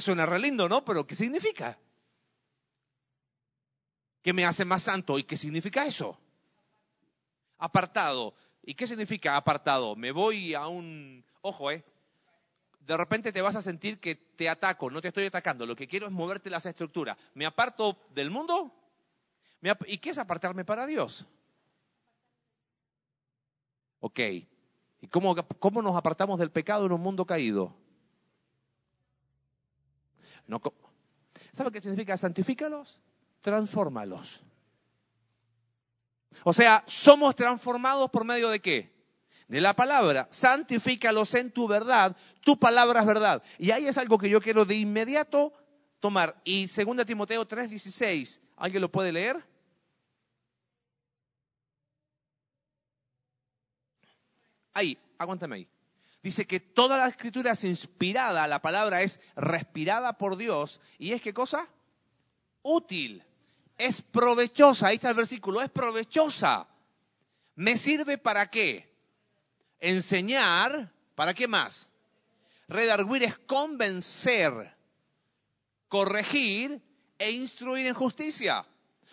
suena re lindo, ¿no? Pero ¿qué significa? ¿Qué me hace más santo? ¿Y qué significa eso? Apartado. ¿Y qué significa apartado? Me voy a un... Ojo, ¿eh? De repente te vas a sentir que te ataco, no te estoy atacando, lo que quiero es moverte las estructuras. ¿Me aparto del mundo? ¿Y qué es apartarme para Dios? Ok. ¿Y cómo, cómo nos apartamos del pecado en un mundo caído? ¿Sabe qué significa santifícalos? Transfórmalos. O sea, somos transformados por medio de qué? De la palabra. Santifícalos en tu verdad. Tu palabra es verdad. Y ahí es algo que yo quiero de inmediato tomar. Y 2 Timoteo 3:16, ¿alguien lo puede leer? Ahí, aguántame ahí. Dice que toda la escritura es inspirada, la palabra es respirada por Dios. ¿Y es qué cosa? Útil. Es provechosa. Ahí está el versículo. Es provechosa. ¿Me sirve para qué? Enseñar. ¿Para qué más? Redarguir es convencer, corregir e instruir en justicia.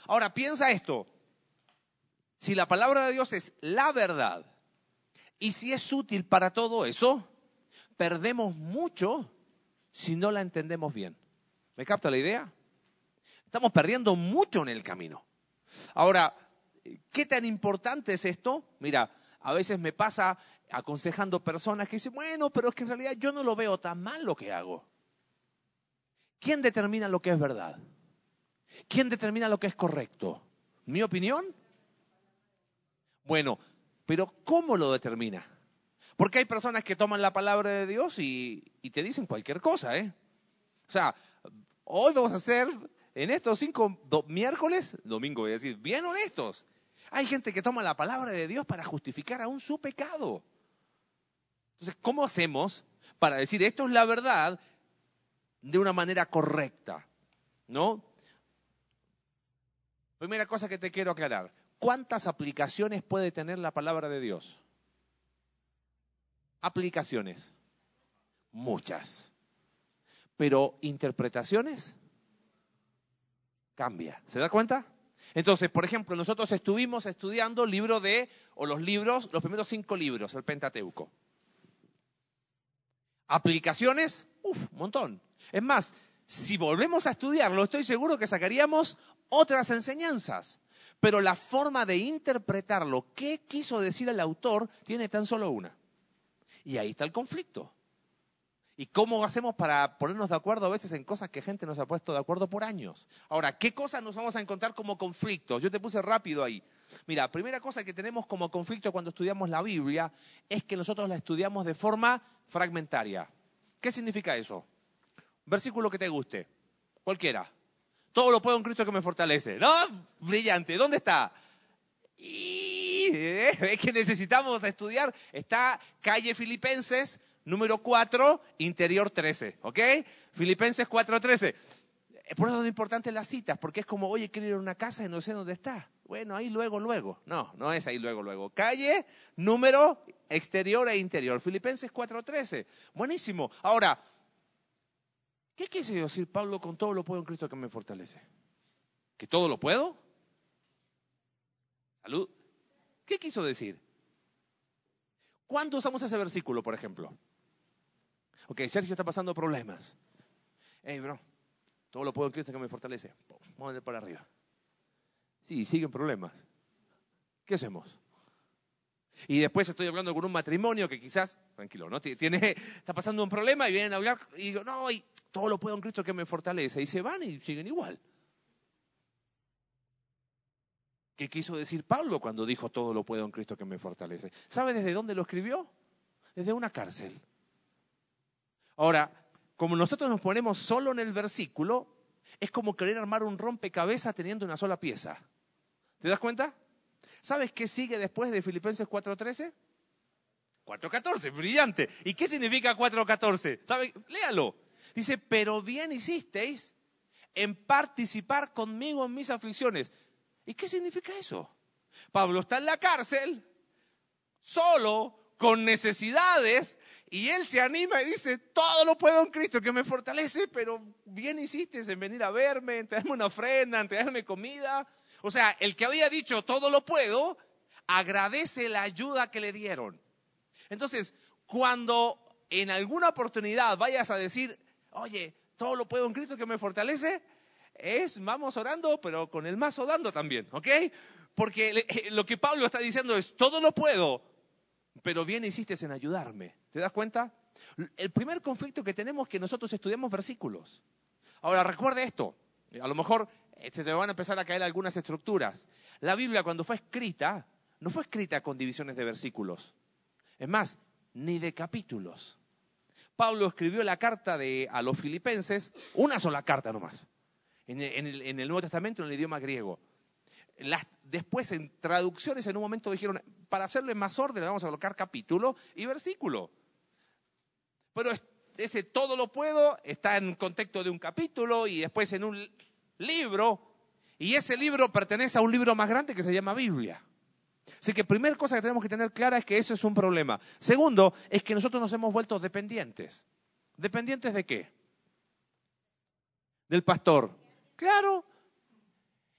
Ahora, piensa esto. Si la palabra de Dios es la verdad, y si es útil para todo eso, perdemos mucho si no la entendemos bien. ¿Me capta la idea? Estamos perdiendo mucho en el camino. Ahora, ¿qué tan importante es esto? Mira, a veces me pasa aconsejando personas que dicen, bueno, pero es que en realidad yo no lo veo tan mal lo que hago. ¿Quién determina lo que es verdad? ¿Quién determina lo que es correcto? ¿Mi opinión? Bueno, pero ¿cómo lo determina? Porque hay personas que toman la palabra de Dios y, te dicen cualquier cosa, ¿eh? O sea, hoy vamos a ser en estos cinco miércoles, domingo voy a decir, bien honestos. Hay gente que toma la palabra de Dios para justificar aún su pecado. Entonces, ¿cómo hacemos para decir esto es la verdad de una manera correcta? ¿No? Primera cosa que te quiero aclarar. ¿Cuántas aplicaciones puede tener la palabra de Dios? Aplicaciones. Muchas. Pero interpretaciones cambia. ¿Se da cuenta? Entonces, por ejemplo, nosotros estuvimos estudiando el libro de, o los libros, los primeros cinco libros, el Pentateuco. Aplicaciones, uff, montón. Es más, si volvemos a estudiarlo, estoy seguro que sacaríamos otras enseñanzas pero la forma de interpretarlo, qué quiso decir el autor, tiene tan solo una. Y ahí está el conflicto. ¿Y cómo hacemos para ponernos de acuerdo a veces en cosas que gente nos ha puesto de acuerdo por años? Ahora, ¿qué cosas nos vamos a encontrar como conflictos? Yo te puse rápido ahí. Mira, primera cosa que tenemos como conflicto cuando estudiamos la Biblia es que nosotros la estudiamos de forma fragmentaria. ¿Qué significa eso? Versículo que te guste, cualquiera. Todo lo puedo en Cristo que me fortalece. ¿No? Brillante. ¿Dónde está? Eh, es que necesitamos estudiar. Está calle Filipenses, número 4, interior 13. ¿Ok? Filipenses 4.13. Eh, por eso es importante las citas, porque es como, oye, quiero ir a una casa y no sé dónde está. Bueno, ahí luego, luego. No, no es ahí luego, luego. Calle, número, exterior e interior. Filipenses 4.13. Buenísimo. Ahora, ¿Qué quiere decir Pablo con todo lo puedo en Cristo que me fortalece? ¿Que todo lo puedo? Salud. ¿Qué quiso decir? ¿Cuándo usamos ese versículo, por ejemplo? Ok, Sergio está pasando problemas. Hey, bro, todo lo puedo en Cristo que me fortalece. Vamos a ir para arriba. Sí, siguen problemas. ¿Qué hacemos? Y después estoy hablando con un matrimonio que quizás, tranquilo, ¿no? Tiene, está pasando un problema y vienen a hablar y digo, no, y todo lo puedo en Cristo que me fortalece. Y se van y siguen igual. ¿Qué quiso decir Pablo cuando dijo todo lo puedo en Cristo que me fortalece? ¿Sabe desde dónde lo escribió? Desde una cárcel. Ahora, como nosotros nos ponemos solo en el versículo, es como querer armar un rompecabezas teniendo una sola pieza. ¿Te das cuenta? ¿Sabes qué sigue después de Filipenses 4.13? 4.14, brillante. ¿Y qué significa 4.14? ¿Sabe? Léalo. Dice, pero bien hicisteis en participar conmigo en mis aflicciones. ¿Y qué significa eso? Pablo está en la cárcel, solo, con necesidades, Y él se anima y dice, todo lo puedo en Cristo que me fortalece, pero bien hiciste en venir a verme, en traerme una ofrenda, en traerme comida. O sea, el que había dicho, todo lo puedo, agradece la ayuda que le dieron. Entonces, cuando en alguna oportunidad vayas a decir, oye, todo lo puedo en Cristo que me fortalece, es vamos orando, pero con el mazo dando también, ¿ok? Porque eh, lo que Pablo está diciendo es, todo lo puedo, pero bien hiciste en ayudarme. ¿Te das cuenta? El primer conflicto que tenemos es que nosotros estudiamos versículos. Ahora, recuerde esto. A lo mejor eh, se te van a empezar a caer algunas estructuras. La Biblia cuando fue escrita, no fue escrita con divisiones de versículos. Es más, ni de capítulos. Pablo escribió la carta de, a los filipenses, una sola carta nomás, en el, en el Nuevo Testamento en el idioma griego después en traducciones en un momento dijeron, para hacerle más orden vamos a colocar capítulo y versículo. Pero ese todo lo puedo está en contexto de un capítulo y después en un libro. Y ese libro pertenece a un libro más grande que se llama Biblia. Así que primera cosa que tenemos que tener clara es que eso es un problema. Segundo, es que nosotros nos hemos vuelto dependientes. ¿Dependientes de qué? Del pastor. Claro,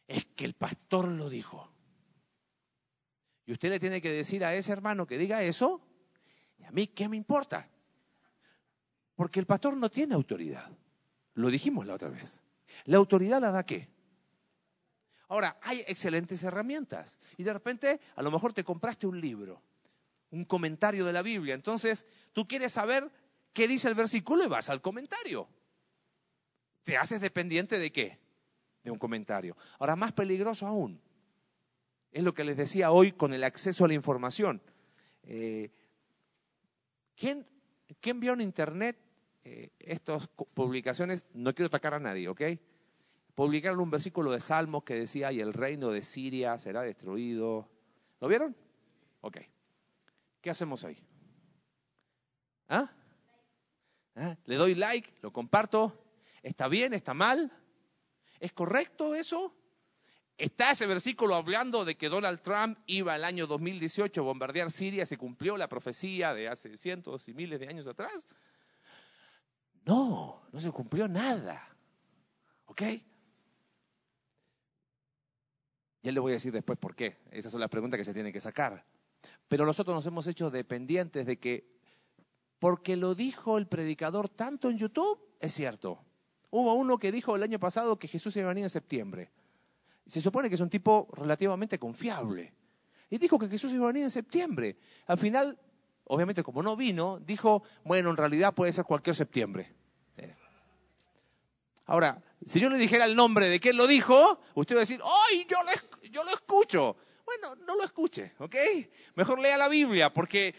es que el pastor lo dijo. Y usted le tiene que decir a ese hermano que diga eso, y a mí, ¿qué me importa? Porque el pastor no tiene autoridad. Lo dijimos la otra vez. ¿La autoridad la da qué? Ahora, hay excelentes herramientas. Y de repente, a lo mejor te compraste un libro, un comentario de la Biblia. Entonces, tú quieres saber qué dice el versículo y vas al comentario. ¿Te haces dependiente de qué? de un comentario. Ahora, más peligroso aún, es lo que les decía hoy con el acceso a la información. Eh, ¿quién, vio en Internet eh, estas publicaciones? No quiero atacar a nadie, ¿ok? Publicaron un versículo de Salmos que decía, y el reino de Siria será destruido. ¿Lo vieron? Ok. ¿Qué hacemos ahí? ¿Ah? ¿Ah? ¿Le doy like? ¿Lo comparto? ¿Está bien? ¿Está mal? ¿Es correcto eso? ¿Está ese versículo hablando de que Donald Trump iba al año 2018 a bombardear Siria? ¿Se cumplió la profecía de hace cientos y miles de años atrás? No, no se cumplió nada. ¿Ok? Ya le voy a decir después por qué. Esas son las preguntas que se tienen que sacar. Pero nosotros nos hemos hecho dependientes de que, porque lo dijo el predicador tanto en YouTube, es cierto. Hubo uno que dijo el año pasado que Jesús iba a venir en septiembre. Se supone que es un tipo relativamente confiable. Y dijo que Jesús iba a venir en septiembre. Al final, obviamente como no vino, dijo, bueno, en realidad puede ser cualquier septiembre. Ahora, si yo le dijera el nombre de quién lo dijo, usted va a decir, ¡ay, yo lo, yo lo escucho! Bueno, no lo escuche, ¿ok? Mejor lea la Biblia porque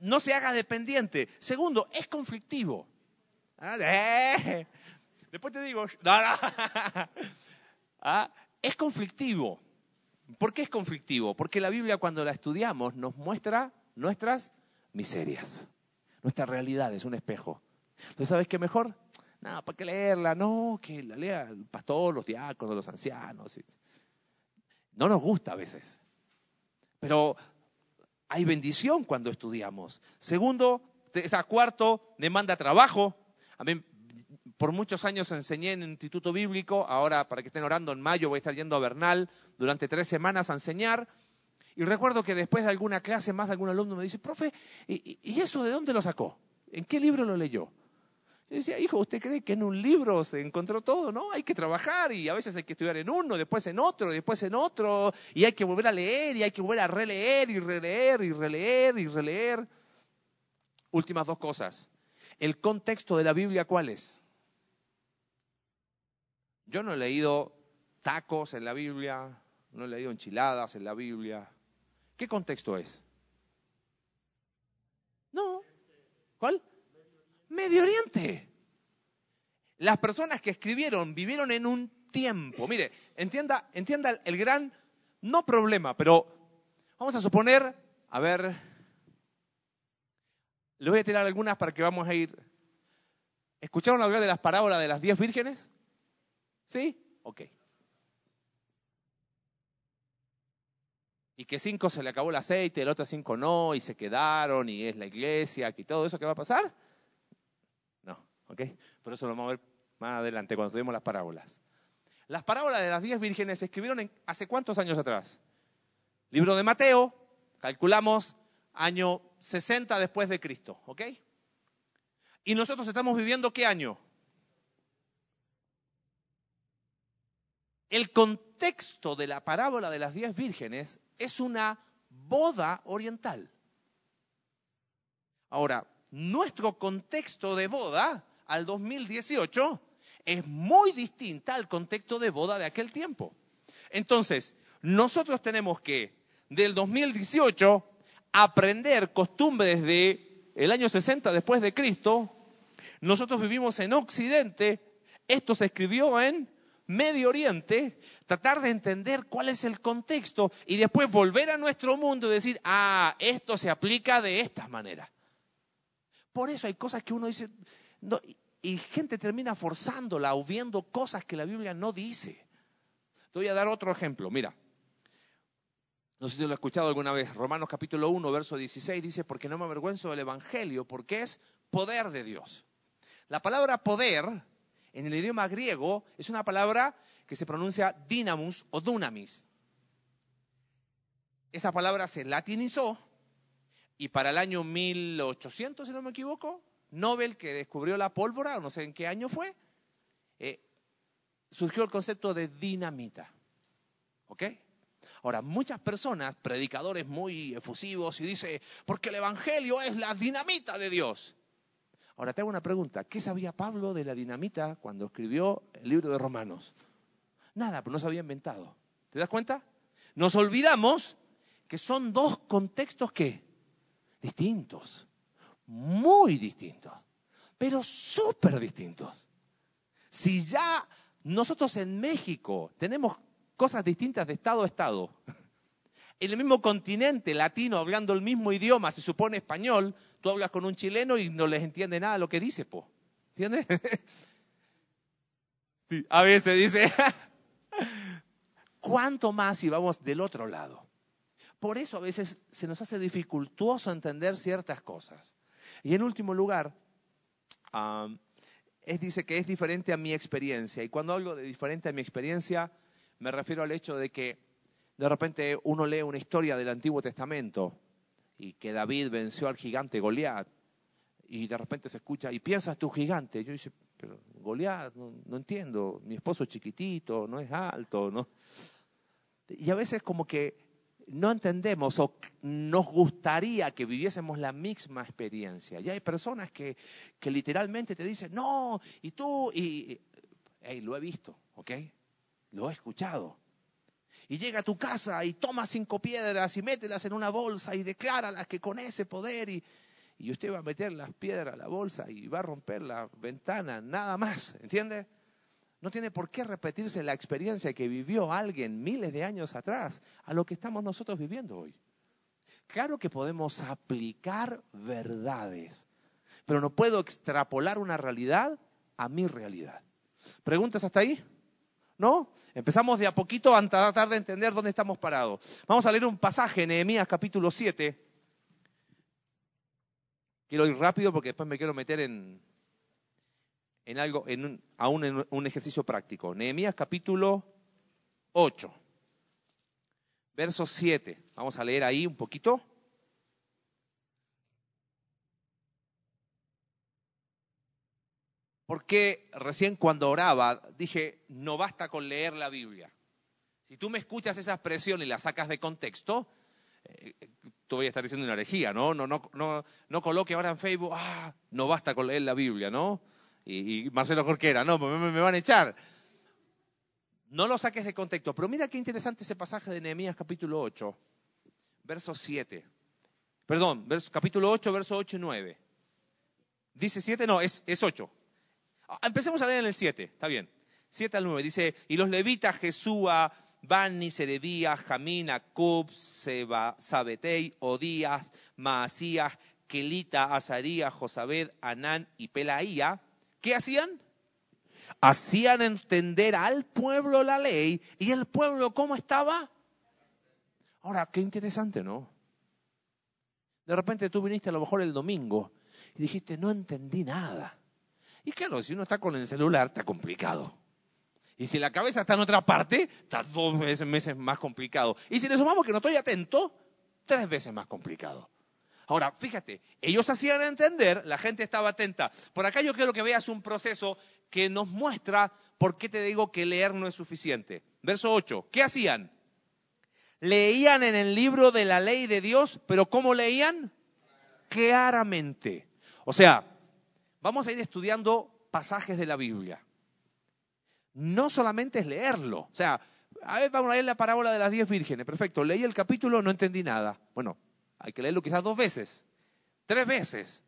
no se haga dependiente. Segundo, es conflictivo. Ah, eh. Después te digo, ah, es conflictivo. ¿Por qué es conflictivo? Porque la Biblia cuando la estudiamos nos muestra nuestras miserias. Nuestra realidad es un espejo. Entonces, ¿sabes qué mejor? No, ¿para qué leerla? No, que la lea el pastor, los diáconos, los ancianos. No nos gusta a veces. Pero hay bendición cuando estudiamos. Segundo, esa cuarto, demanda trabajo. A mí, por muchos años enseñé en el Instituto Bíblico, ahora para que estén orando en mayo voy a estar yendo a Bernal durante tres semanas a enseñar. Y recuerdo que después de alguna clase, más de algún alumno me dice, profe, ¿y, eso de dónde lo sacó? ¿En qué libro lo leyó? Yo decía, hijo, ¿usted cree que en un libro se encontró todo? No, hay que trabajar y a veces hay que estudiar en uno, después en otro, después en otro, y hay que volver a leer y hay que volver a releer y releer y releer y releer. Últimas dos cosas. ¿El contexto de la Biblia cuál es? Yo no he leído tacos en la Biblia, no he leído enchiladas en la Biblia. ¿Qué contexto es? No. ¿Cuál? Medio Oriente. Las personas que escribieron vivieron en un tiempo. Mire, entienda, entienda el gran, no problema, pero vamos a suponer, a ver, le voy a tirar algunas para que vamos a ir. ¿Escucharon hablar de las parábolas de las diez vírgenes? ¿Sí? Ok. y que cinco se le acabó el aceite, el otro cinco no, y se quedaron, y es la iglesia, y todo eso que va a pasar? ¿Ok? Por eso lo vamos a ver más adelante cuando tenemos las parábolas. Las parábolas de las diez vírgenes se escribieron hace cuántos años atrás? Libro de Mateo, calculamos año 60 después de Cristo, ¿ok? Y nosotros estamos viviendo qué año? El contexto de la parábola de las diez vírgenes es una boda oriental. Ahora, nuestro contexto de boda al 2018 es muy distinta al contexto de boda de aquel tiempo. Entonces, nosotros tenemos que, del 2018, aprender costumbres de el año 60 después de Cristo. Nosotros vivimos en Occidente, esto se escribió en Medio Oriente, tratar de entender cuál es el contexto y después volver a nuestro mundo y decir, ah, esto se aplica de esta manera. Por eso hay cosas que uno dice, y gente termina forzándola o viendo cosas que la Biblia no dice. Te voy a dar otro ejemplo, mira. No sé si lo he escuchado alguna vez. Romanos capítulo 1, verso 16 dice, porque no me avergüenzo del Evangelio, porque es poder de Dios. La palabra poder en el idioma griego es una palabra que se pronuncia dynamus o dunamis. Esa palabra se latinizó y para el año 1800, si no me equivoco, Nobel que descubrió la pólvora, no sé en qué año fue, eh, surgió el concepto de dinamita. ¿Ok? Ahora, muchas personas, predicadores muy efusivos, y dicen, porque el Evangelio es la dinamita de Dios. Ahora te hago una pregunta, ¿qué sabía Pablo de la dinamita cuando escribió el libro de Romanos? Nada, pero no se había inventado. ¿Te das cuenta? Nos olvidamos que son dos contextos que distintos, muy distintos, pero súper distintos. Si ya nosotros en México tenemos cosas distintas de estado a estado, en el mismo continente latino hablando el mismo idioma, se supone español, tú hablas con un chileno y no les entiende nada lo que dice, po. ¿Entiendes? Sí, a veces dice, ¿cuánto más si vamos del otro lado? Por eso a veces se nos hace dificultoso entender ciertas cosas. Y en último lugar, es, dice que es diferente a mi experiencia. Y cuando hablo de diferente a mi experiencia, me refiero al hecho de que de repente uno lee una historia del Antiguo Testamento y que David venció al gigante Goliat y de repente se escucha y piensas tu gigante. Yo dice, pero Goliat, no, entiendo, mi esposo es chiquitito, no es alto, ¿no? Y a veces como que no entendemos o nos gustaría que viviésemos la misma experiencia. Y hay personas que, que literalmente te dicen, no, y tú, y, hey, lo he visto, ¿ok? Lo he escuchado. Y llega a tu casa y toma cinco piedras y mételas en una bolsa y decláralas que con ese poder y, y usted va a meter las piedras a la bolsa y va a romper la ventana, nada más, ¿entiende? No tiene por qué repetirse la experiencia que vivió alguien miles de años atrás a lo que estamos nosotros viviendo hoy. Claro que podemos aplicar verdades, pero no puedo extrapolar una realidad a mi realidad. ¿Preguntas hasta ahí? ¿No? Empezamos de a poquito a tratar de entender dónde estamos parados. Vamos a leer un pasaje, Nehemías capítulo 7. Quiero ir rápido porque después me quiero meter en, en algo, en un, aún en un ejercicio práctico. Nehemías capítulo 8, verso 7. Vamos a leer ahí un poquito. Porque recién cuando oraba dije, no basta con leer la Biblia. Si tú me escuchas esa expresión y la sacas de contexto, eh, tú voy a estar diciendo una herejía, ¿no? No, no, no, no coloque ahora en Facebook, ah, no basta con leer la Biblia, ¿no? Y, Marcelo Jorquera, no, me, me, van a echar. No lo saques de contexto, pero mira qué interesante ese pasaje de Nehemías capítulo 8, verso 7. Perdón, capítulo 8, verso 8 y 9. Dice 7, no, es, es 8. Ah, empecemos a leer en el 7, está bien. 7 al 9. Dice, y los levitas Jesúa, Bani, Sedebías, Jamín, Acub, Seba, Sabetei, Odías, Maasías, Kelita, Azarías, Josabed, Anán y Pelaía, ¿qué hacían? Hacían entender al pueblo la ley y el pueblo cómo estaba. Ahora, qué interesante, ¿no? De repente tú viniste a lo mejor el domingo y dijiste, no entendí nada. Y claro, si uno está con el celular, está complicado. Y si la cabeza está en otra parte, está dos veces más complicado. Y si le sumamos que no estoy atento, tres veces más complicado. Ahora, fíjate, ellos hacían entender, la gente estaba atenta. Por acá yo quiero que veas un proceso que nos muestra por qué te digo que leer no es suficiente. Verso 8, ¿qué hacían? Leían en el libro de la ley de Dios, pero ¿cómo leían? Claramente. O sea, vamos a ir estudiando pasajes de la Biblia. No solamente es leerlo. O sea, a ver, vamos a leer la parábola de las diez vírgenes. Perfecto, leí el capítulo, no entendí nada. Bueno, hay que leerlo quizás dos veces, tres veces.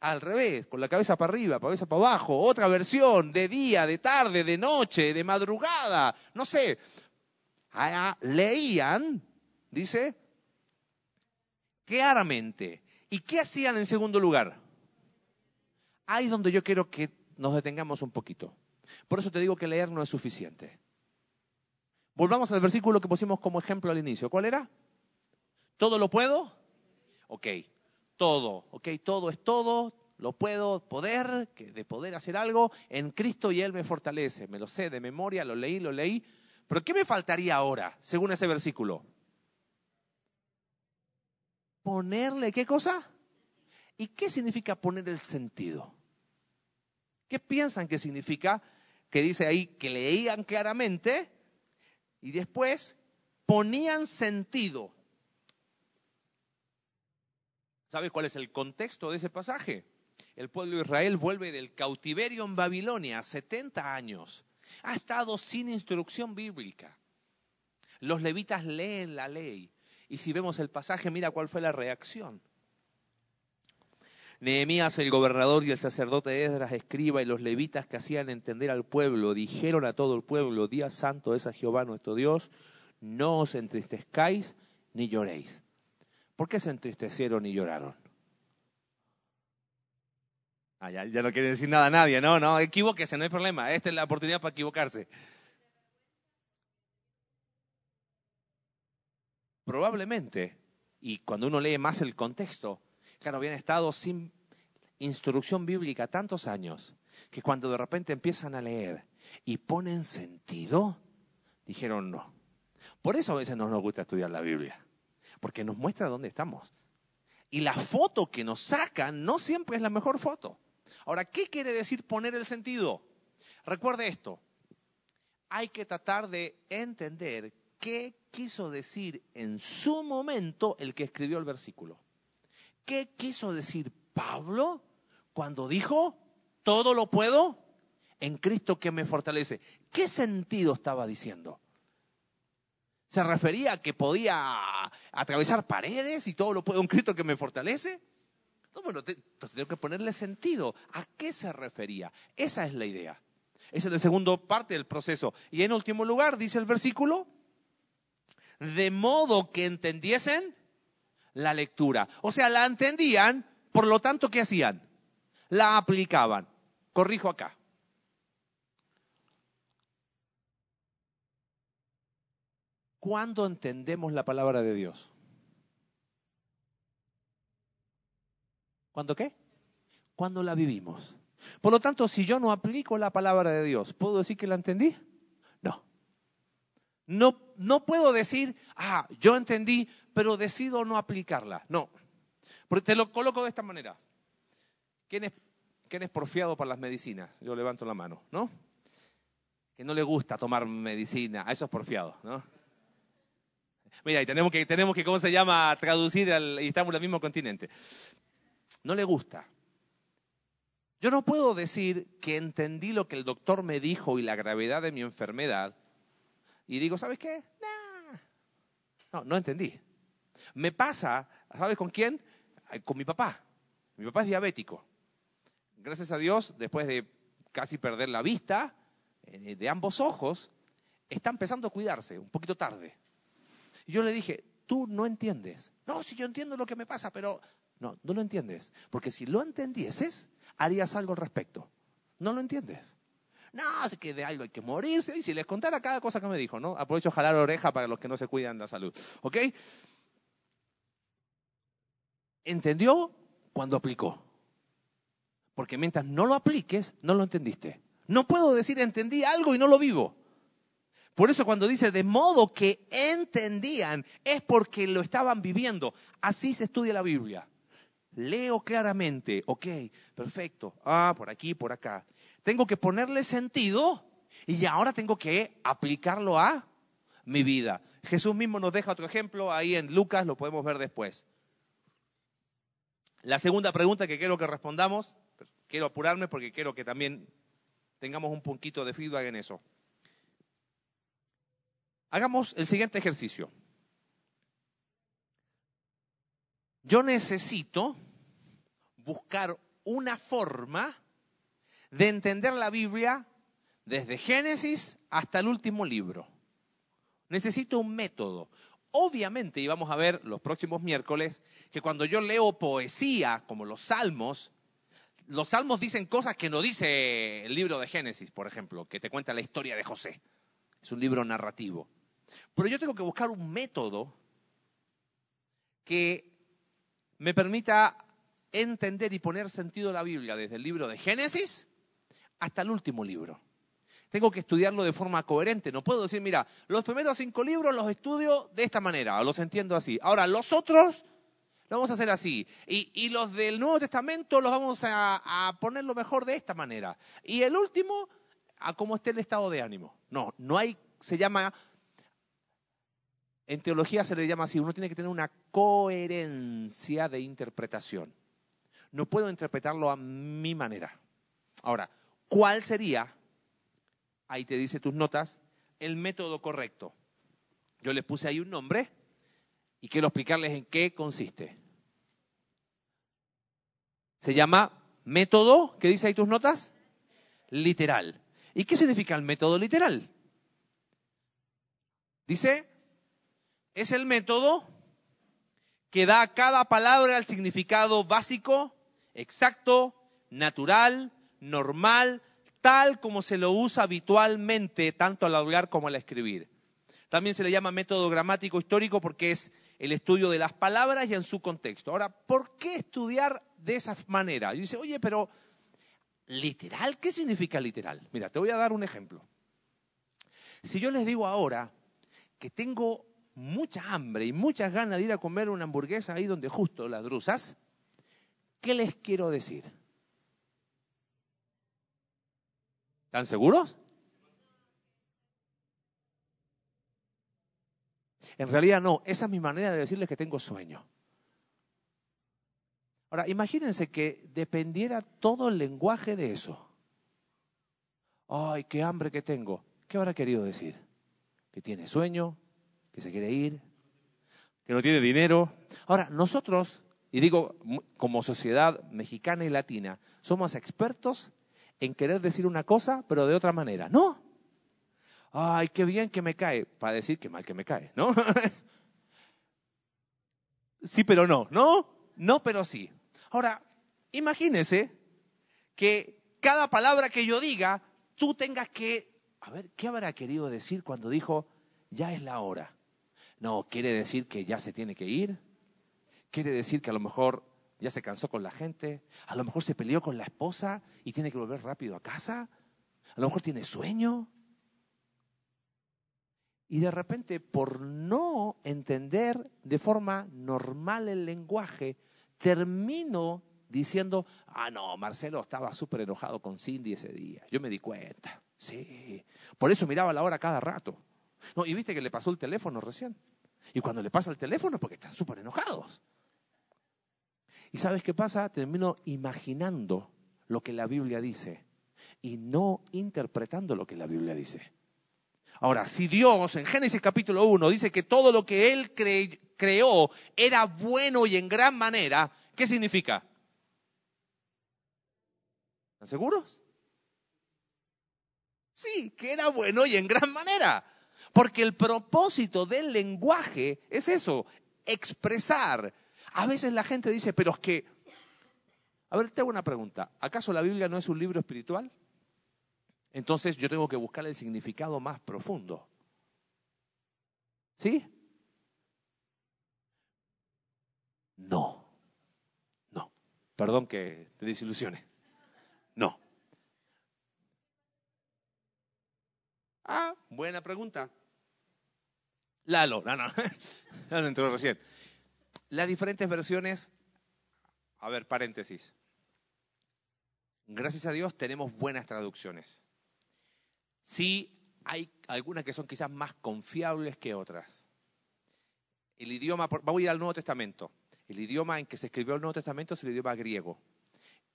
Al revés, con la cabeza para arriba, cabeza para abajo, otra versión, de día, de tarde, de noche, de madrugada, no sé. Ah, leían, dice, claramente. ¿Y qué hacían en segundo lugar? Ahí es donde yo quiero que nos detengamos un poquito. Por eso te digo que leer no es suficiente. Volvamos al versículo que pusimos como ejemplo al inicio. ¿Cuál era? ¿Todo lo puedo? Ok, todo, ok, todo es todo, lo puedo poder, de poder hacer algo, en Cristo y Él me fortalece, me lo sé de memoria, lo leí, lo leí, pero ¿qué me faltaría ahora, según ese versículo? Ponerle, ¿qué cosa? ¿Y qué significa poner el sentido? ¿Qué piensan que significa? Que dice ahí que leían claramente y después ponían sentido. ¿Sabes cuál es el contexto de ese pasaje? El pueblo de Israel vuelve del cautiverio en Babilonia, 70 años. Ha estado sin instrucción bíblica. Los levitas leen la ley. Y si vemos el pasaje, mira cuál fue la reacción. Nehemías, el gobernador y el sacerdote Esdras, escriba, y los levitas que hacían entender al pueblo, dijeron a todo el pueblo, día santo es a Jehová nuestro Dios, no os entristezcáis ni lloréis. ¿Por qué se entristecieron y lloraron? Ah, ya, no quiere decir nada a nadie, no, no, equivóquese, no hay problema, esta es la oportunidad para equivocarse. Probablemente, y cuando uno lee más el contexto, claro, habían estado sin instrucción bíblica tantos años, que cuando de repente empiezan a leer y ponen sentido, dijeron no. Por eso a veces no nos gusta estudiar la Biblia porque nos muestra dónde estamos. Y la foto que nos sacan no siempre es la mejor foto. Ahora, ¿qué quiere decir poner el sentido? Recuerde esto, hay que tratar de entender qué quiso decir en su momento el que escribió el versículo. ¿Qué quiso decir Pablo cuando dijo, todo lo puedo en Cristo que me fortalece? ¿Qué sentido estaba diciendo? ¿Se refería a que podía atravesar paredes y todo lo puedo un Cristo que me fortalece? No, bueno, entonces tengo que ponerle sentido. ¿A qué se refería? Esa es la idea. Esa es la segunda parte del proceso. Y en último lugar, dice el versículo, de modo que entendiesen la lectura. O sea, la entendían, por lo tanto, ¿qué hacían? La aplicaban. Corrijo acá. ¿Cuándo entendemos la palabra de Dios? ¿Cuándo qué? Cuando la vivimos. Por lo tanto, si yo no aplico la palabra de Dios, ¿puedo decir que la entendí? No. No, no puedo decir, ah, yo entendí, pero decido no aplicarla. No. Porque te lo coloco de esta manera. ¿Quién es, quién es porfiado para las medicinas? Yo levanto la mano, ¿no? Que no le gusta tomar medicina, a eso es porfiado, ¿no? Mira, y tenemos que, tenemos que, ¿cómo se llama? Traducir y estamos en el mismo continente. No le gusta. Yo no puedo decir que entendí lo que el doctor me dijo y la gravedad de mi enfermedad y digo, ¿sabes qué? No, no entendí. Me pasa, ¿sabes con quién? Con mi papá. Mi papá es diabético. Gracias a Dios, después de casi perder la vista eh, de ambos ojos, está empezando a cuidarse, un poquito tarde. Yo le dije, tú no entiendes. No, si yo entiendo lo que me pasa, pero no, no lo entiendes. Porque si lo entendieses, harías algo al respecto. No lo entiendes. No, así que de algo hay que morirse. Y si les contara cada cosa que me dijo, ¿no? Aprovecho a jalar oreja para los que no se cuidan la salud. ¿Ok? Entendió cuando aplicó. Porque mientras no lo apliques, no lo entendiste. No puedo decir entendí algo y no lo vivo. Por eso cuando dice de modo que entendían, es porque lo estaban viviendo. Así se estudia la Biblia. Leo claramente, ok, perfecto, ah, por aquí, por acá. Tengo que ponerle sentido y ahora tengo que aplicarlo a mi vida. Jesús mismo nos deja otro ejemplo ahí en Lucas, lo podemos ver después. La segunda pregunta que quiero que respondamos, quiero apurarme porque quiero que también tengamos un poquito de feedback en eso. Hagamos el siguiente ejercicio. Yo necesito buscar una forma de entender la Biblia desde Génesis hasta el último libro. Necesito un método. Obviamente, y vamos a ver los próximos miércoles, que cuando yo leo poesía, como los salmos, los salmos dicen cosas que no dice el libro de Génesis, por ejemplo, que te cuenta la historia de José. Es un libro narrativo. Pero yo tengo que buscar un método que me permita entender y poner sentido a la Biblia desde el libro de Génesis hasta el último libro. Tengo que estudiarlo de forma coherente. No puedo decir, mira, los primeros cinco libros los estudio de esta manera, o los entiendo así. Ahora, los otros lo vamos a hacer así. Y, los del Nuevo Testamento los vamos a, a poner lo mejor de esta manera. Y el último, a cómo esté el estado de ánimo. No, no hay, se llama, en teología se le llama así, uno tiene que tener una coherencia de interpretación. No puedo interpretarlo a mi manera. Ahora, ¿cuál sería, ahí te dice tus notas, el método correcto? Yo les puse ahí un nombre y quiero explicarles en qué consiste. Se llama método, ¿qué dice ahí tus notas? Literal. ¿Y qué significa el método literal? Dice, es el método que da a cada palabra el significado básico, exacto, natural, normal, tal como se lo usa habitualmente tanto al hablar como al escribir. También se le llama método gramático histórico porque es el estudio de las palabras y en su contexto. Ahora, ¿por qué estudiar de esa manera? Y dice, oye, pero literal, ¿qué significa literal? Mira, te voy a dar un ejemplo. Si yo les digo ahora que tengo mucha hambre y muchas ganas de ir a comer una hamburguesa ahí donde justo las drusas, ¿qué les quiero decir? ¿Están seguros? En realidad no, esa es mi manera de decirles que tengo sueño. Ahora, imagínense que dependiera todo el lenguaje de eso. Ay, qué hambre que tengo. ¿Qué habrá querido decir? Que tiene sueño, que se quiere ir, que no tiene dinero. Ahora, nosotros, y digo como sociedad mexicana y latina, somos expertos en querer decir una cosa, pero de otra manera. No, ay, qué bien que me cae, para decir que mal que me cae, ¿no? sí, pero no, ¿no? No, pero sí. Ahora, imagínese que cada palabra que yo diga, tú tengas que, a ver, ¿qué habrá querido decir cuando dijo, ya es la hora? No, quiere decir que ya se tiene que ir. Quiere decir que a lo mejor ya se cansó con la gente. A lo mejor se peleó con la esposa y tiene que volver rápido a casa. A lo mejor tiene sueño. Y de repente, por no entender de forma normal el lenguaje, termino diciendo, ah, no, Marcelo estaba súper enojado con Cindy ese día. Yo me di cuenta. Sí. Por eso miraba la hora cada rato. No, y viste que le pasó el teléfono recién. Y cuando le pasa el teléfono porque están súper enojados. ¿Y sabes qué pasa? Termino imaginando lo que la Biblia dice y no interpretando lo que la Biblia dice. Ahora, si Dios en Génesis capítulo 1 dice que todo lo que Él creó era bueno y en gran manera, ¿qué significa? ¿Están seguros? Sí, que era bueno y en gran manera. Porque el propósito del lenguaje es eso, expresar. A veces la gente dice, pero es que... A ver, te hago una pregunta. ¿Acaso la Biblia no es un libro espiritual? Entonces yo tengo que buscar el significado más profundo. ¿Sí? No. No. Perdón que te desilusione. No. Ah, buena pregunta. Lalo, no, no, no entró recién. Las diferentes versiones, a ver, paréntesis. Gracias a Dios tenemos buenas traducciones. Sí, hay algunas que son quizás más confiables que otras. El idioma, vamos a ir al Nuevo Testamento. El idioma en que se escribió el Nuevo Testamento es el idioma griego.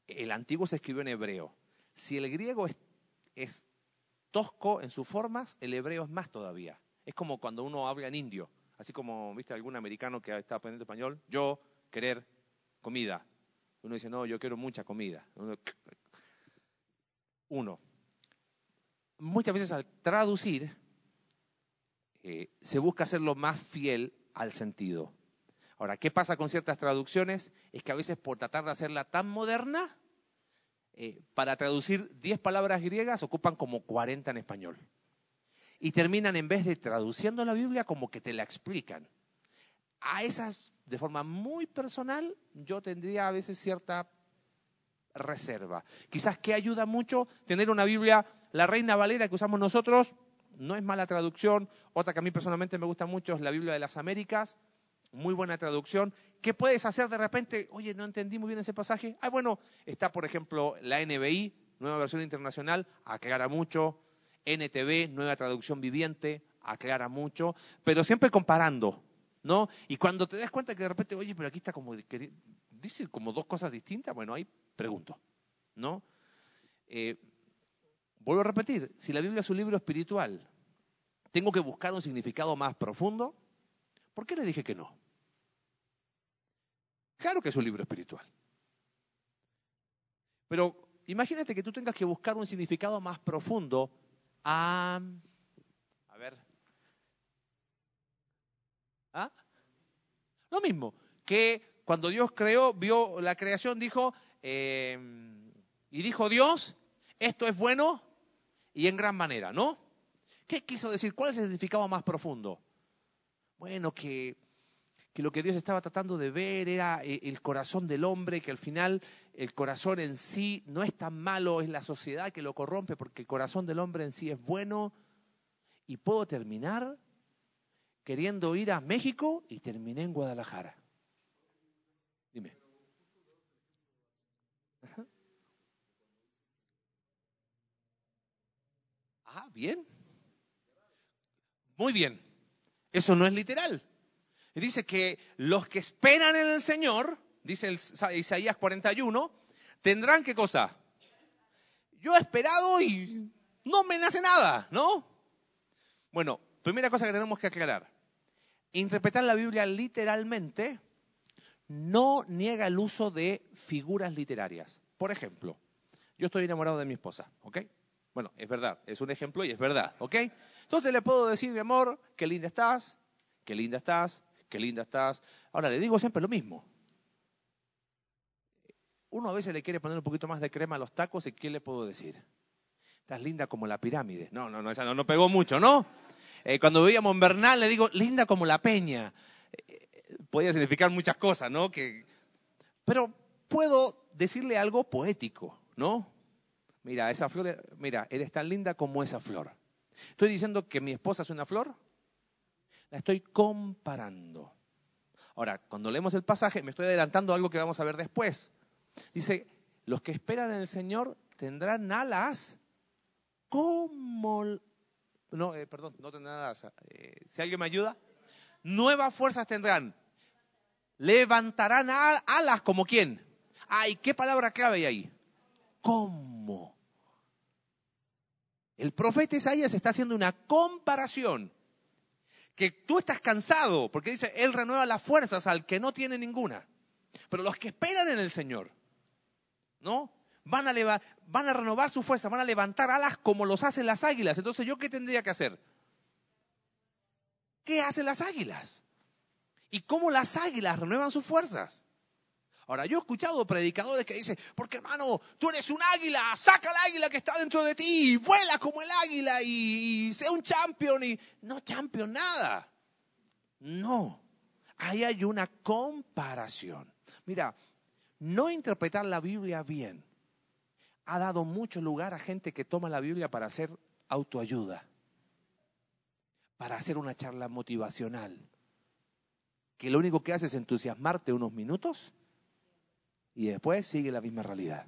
El antiguo se escribió en hebreo. Si el griego es, es tosco en sus formas, el hebreo es más todavía. Es como cuando uno habla en indio, así como, viste, algún americano que está aprendiendo español, yo querer comida. Uno dice, no, yo quiero mucha comida. Uno, muchas veces al traducir, eh, se busca hacerlo más fiel al sentido. Ahora, ¿qué pasa con ciertas traducciones? Es que a veces por tratar de hacerla tan moderna, eh, para traducir 10 palabras griegas ocupan como 40 en español. Y terminan en vez de traduciendo la Biblia como que te la explican. A esas, de forma muy personal, yo tendría a veces cierta reserva. Quizás que ayuda mucho tener una Biblia, la Reina Valera que usamos nosotros, no es mala traducción. Otra que a mí personalmente me gusta mucho es la Biblia de las Américas, muy buena traducción. ¿Qué puedes hacer de repente? Oye, no entendí muy bien ese pasaje. Ah, bueno, está por ejemplo la NBI, nueva versión internacional, aclara mucho. NTV, nueva traducción viviente, aclara mucho, pero siempre comparando, ¿no? Y cuando te das cuenta que de repente, oye, pero aquí está como, dice como dos cosas distintas, bueno, ahí pregunto, ¿no? Eh, vuelvo a repetir, si la Biblia es un libro espiritual, ¿tengo que buscar un significado más profundo? ¿Por qué le dije que no? Claro que es un libro espiritual. Pero imagínate que tú tengas que buscar un significado más profundo a... Ver. ¿Ah? Lo mismo, que cuando Dios creó, vio la creación, dijo, eh, y dijo Dios, esto es bueno y en gran manera, ¿no? ¿Qué quiso decir? ¿Cuál es el significado más profundo? Bueno, que, que lo que Dios estaba tratando de ver era eh, el corazón del hombre, que al final el corazón en sí no es tan malo, es la sociedad que lo corrompe, porque el corazón del hombre en sí es bueno. Y puedo terminar queriendo ir a México y terminé en Guadalajara. Dime. Ah, bien. Muy bien. Eso no es literal. Dice que los que esperan en el Señor, dice el, Isaías 41, tendrán qué cosa? Yo he esperado y no me nace nada, ¿no? Bueno, primera cosa que tenemos que aclarar. Interpretar la Biblia literalmente no niega el uso de figuras literarias. Por ejemplo, yo estoy enamorado de mi esposa, ¿ok? Bueno, es verdad, es un ejemplo y es verdad, ¿ok? Entonces le puedo decir, mi amor, qué linda estás, qué linda estás, qué linda estás. Ahora, le digo siempre lo mismo. Uno a veces le quiere poner un poquito más de crema a los tacos y ¿qué le puedo decir? Estás linda como la pirámide. No, no, no, esa no, no pegó mucho, ¿no? Eh, cuando veíamos Bernal le digo, linda como la peña. Eh, podía significar muchas cosas, ¿no? Que, pero puedo decirle algo poético, ¿no? Mira, esa flor, mira, eres tan linda como esa flor. ¿Estoy diciendo que mi esposa es una flor? La estoy comparando. Ahora, cuando leemos el pasaje, me estoy adelantando algo que vamos a ver después. Dice, los que esperan en el Señor tendrán alas como... No, eh, perdón, no tendrán alas. Eh, si alguien me ayuda. Nuevas fuerzas tendrán. Levantarán alas como quién. Ay, ¿qué palabra clave hay ahí? ¿Cómo? El profeta Isaías está haciendo una comparación. Que tú estás cansado, porque dice, Él renueva las fuerzas al que no tiene ninguna. Pero los que esperan en el Señor, ¿no? Van a, van a renovar su fuerza, van a levantar alas como los hacen las águilas. Entonces, ¿yo qué tendría que hacer? ¿Qué hacen las águilas? ¿Y cómo las águilas renuevan sus fuerzas? Ahora, yo he escuchado predicadores que dicen, porque hermano, tú eres un águila, saca el águila que está dentro de ti, vuela como el águila y, y sea un champion y no champion nada. No, ahí hay una comparación. Mira, no interpretar la Biblia bien ha dado mucho lugar a gente que toma la Biblia para hacer autoayuda, para hacer una charla motivacional, que lo único que hace es entusiasmarte unos minutos y después sigue la misma realidad.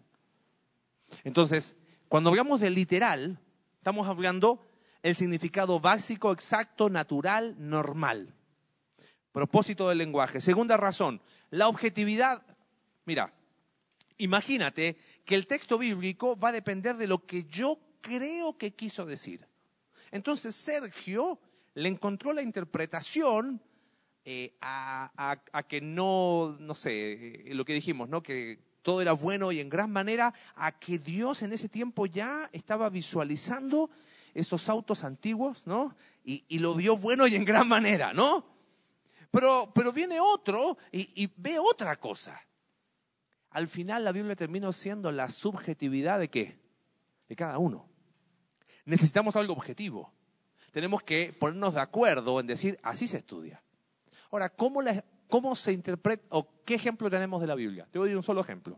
Entonces, cuando hablamos de literal, estamos hablando el significado básico, exacto, natural, normal. Propósito del lenguaje. Segunda razón, la objetividad. Mira, imagínate que el texto bíblico va a depender de lo que yo creo que quiso decir. Entonces Sergio le encontró la interpretación eh, a, que no, no sé, eh, lo que dijimos, ¿no? Que todo era bueno y en gran manera, a que Dios en ese tiempo ya estaba visualizando esos autos antiguos, ¿no? Y, lo vio bueno y en gran manera, ¿no? Pero, pero viene otro y, y ve otra cosa. Al final la Biblia terminó siendo la subjetividad de qué? De cada uno. Necesitamos algo objetivo. Tenemos que ponernos de acuerdo en decir, así se estudia. Ahora, ¿cómo, ¿cómo se interpreta o qué ejemplo tenemos de la Biblia? Te voy a dar un solo ejemplo.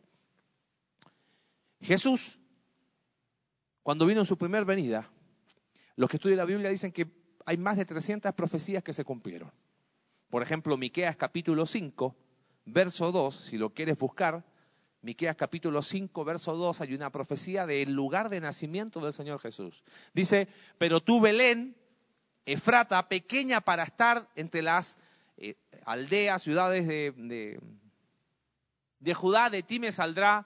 Jesús, cuando vino en su primer venida, los que estudian la Biblia dicen que hay más de 300 profecías que se cumplieron. Por ejemplo, Miqueas capítulo 5, verso 2, si lo quieres buscar, Miqueas capítulo 5, verso 2, hay una profecía del lugar de nacimiento del Señor Jesús. Dice, pero tú, Belén, Efrata, pequeña para estar entre las eh, aldeas, ciudades de, de, Judá, de ti me saldrá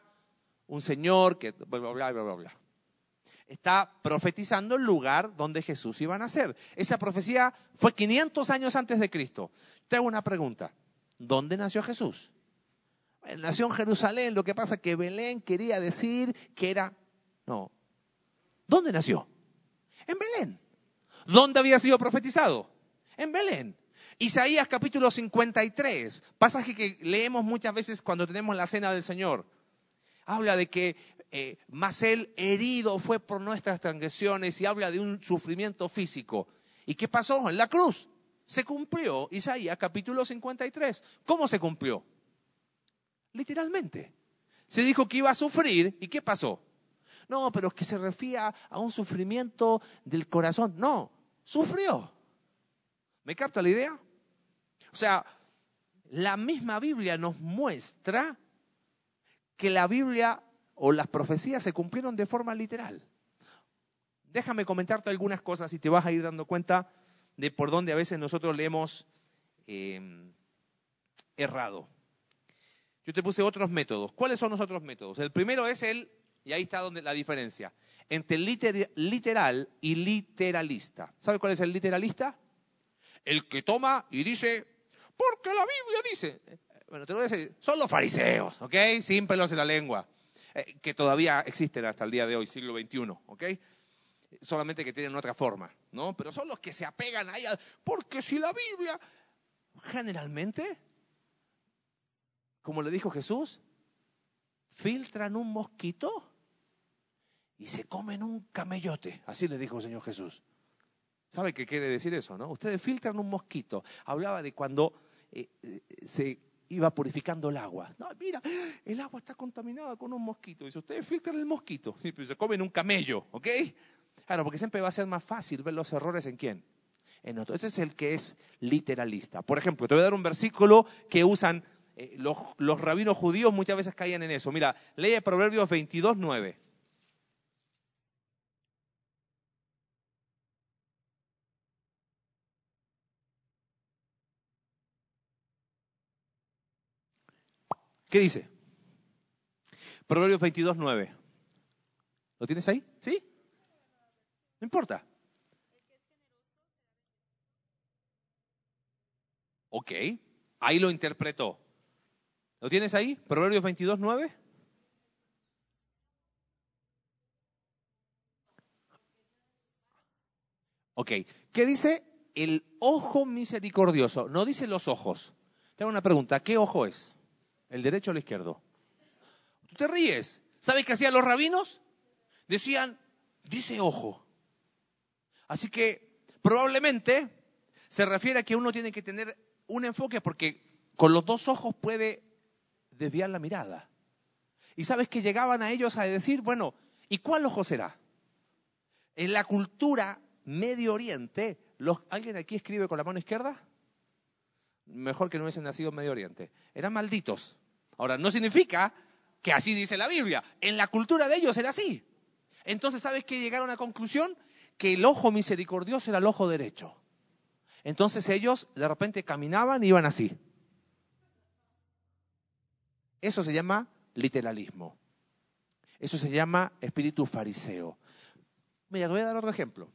un señor que bla, bla, bla, bla, Está profetizando el lugar donde Jesús iba a nacer. Esa profecía fue 500 años antes de Cristo. Te hago una pregunta. ¿Dónde nació Jesús? Nació en Jerusalén, lo que pasa que Belén quería decir que era... No. ¿Dónde nació? En Belén. ¿Dónde había sido profetizado? En Belén. Isaías capítulo 53, pasaje que leemos muchas veces cuando tenemos la cena del Señor. Habla de que eh, más él herido fue por nuestras transgresiones y habla de un sufrimiento físico. ¿Y qué pasó? En la cruz se cumplió Isaías capítulo 53. ¿Cómo se cumplió? Literalmente. Se dijo que iba a sufrir y ¿qué pasó? No, pero es que se refiere a un sufrimiento del corazón. No, sufrió. ¿Me capta la idea? O sea, la misma Biblia nos muestra que la Biblia o las profecías se cumplieron de forma literal. Déjame comentarte algunas cosas y te vas a ir dando cuenta de por dónde a veces nosotros le hemos em, errado. Yo te puse otros métodos. ¿Cuáles son los otros métodos? El primero es el, y ahí está donde la diferencia, entre literal y literalista. ¿Sabe cuál es el literalista? El que toma y dice, porque la Biblia dice, bueno, te lo voy a decir, son los fariseos, ¿ok? Sin pelos en la lengua, eh, que todavía existen hasta el día de hoy, siglo XXI, ¿ok? Solamente que tienen otra forma, ¿no? Pero son los que se apegan ahí, porque si la Biblia, generalmente, como le dijo Jesús, filtran un mosquito y se comen un camellote, así le dijo el Señor Jesús. ¿Sabe qué quiere decir eso, no? Ustedes filtran un mosquito. Hablaba de cuando eh, eh, se iba purificando el agua. No, mira, el agua está contaminada con un mosquito. Dice, ustedes filtran el mosquito. Sí, pero se comen un camello, ¿ok? Claro, porque siempre va a ser más fácil ver los errores en quién. En otro. Ese es el que es literalista. Por ejemplo, te voy a dar un versículo que usan eh, los, los, rabinos judíos, muchas veces caían en eso. Mira, lee Proverbios 22, 9. ¿Qué dice? Proverbios 22, 9. ¿Lo tienes ahí? ¿Sí? No importa. Ok, ahí lo interpretó. ¿Lo tienes ahí? Proverbios 22, 9. Ok, ¿qué dice el ojo misericordioso? No dice los ojos. Tengo una pregunta, ¿qué ojo es? ¿El derecho o el izquierdo? Tú te ríes. ¿Sabes qué hacían los rabinos? Decían, dice ojo. Así que probablemente se refiere a que uno tiene que tener un enfoque porque con los dos ojos puede desviar la mirada. Y sabes que llegaban a ellos a decir, bueno, ¿y cuál ojo será? En la cultura Medio Oriente, ¿alguien aquí escribe con la mano izquierda? Mejor que no hubiesen nacido en Medio Oriente. Eran malditos. Ahora, no significa que así dice la Biblia. En la cultura de ellos era así. Entonces, ¿sabes qué llegaron a la conclusión? Que el ojo misericordioso era el ojo derecho. Entonces ellos de repente caminaban y iban así. Eso se llama literalismo. Eso se llama espíritu fariseo. Mira, te voy a dar otro ejemplo.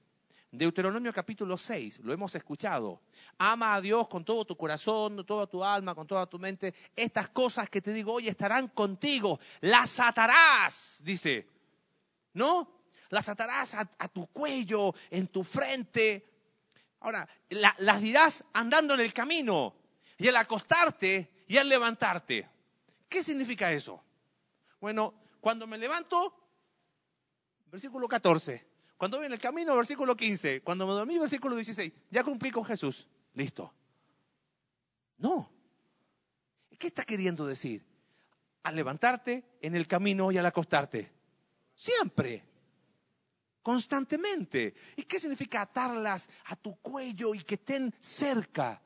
Deuteronomio capítulo 6, lo hemos escuchado. Ama a Dios con todo tu corazón, con toda tu alma, con toda tu mente. Estas cosas que te digo hoy estarán contigo. Las atarás, dice. ¿No? Las atarás a, tu cuello, en tu frente. Ahora, las dirás andando en el camino y al acostarte y al levantarte. ¿Qué significa eso? Bueno, cuando me levanto, versículo 14. Cuando voy en el camino, versículo 15. Cuando me dormí, versículo 16. Ya cumplí con Jesús. Listo. No. ¿Qué está queriendo decir? Al levantarte, en el camino y al acostarte. Siempre. Constantemente. ¿Y qué significa atarlas a tu cuello y que estén cerca?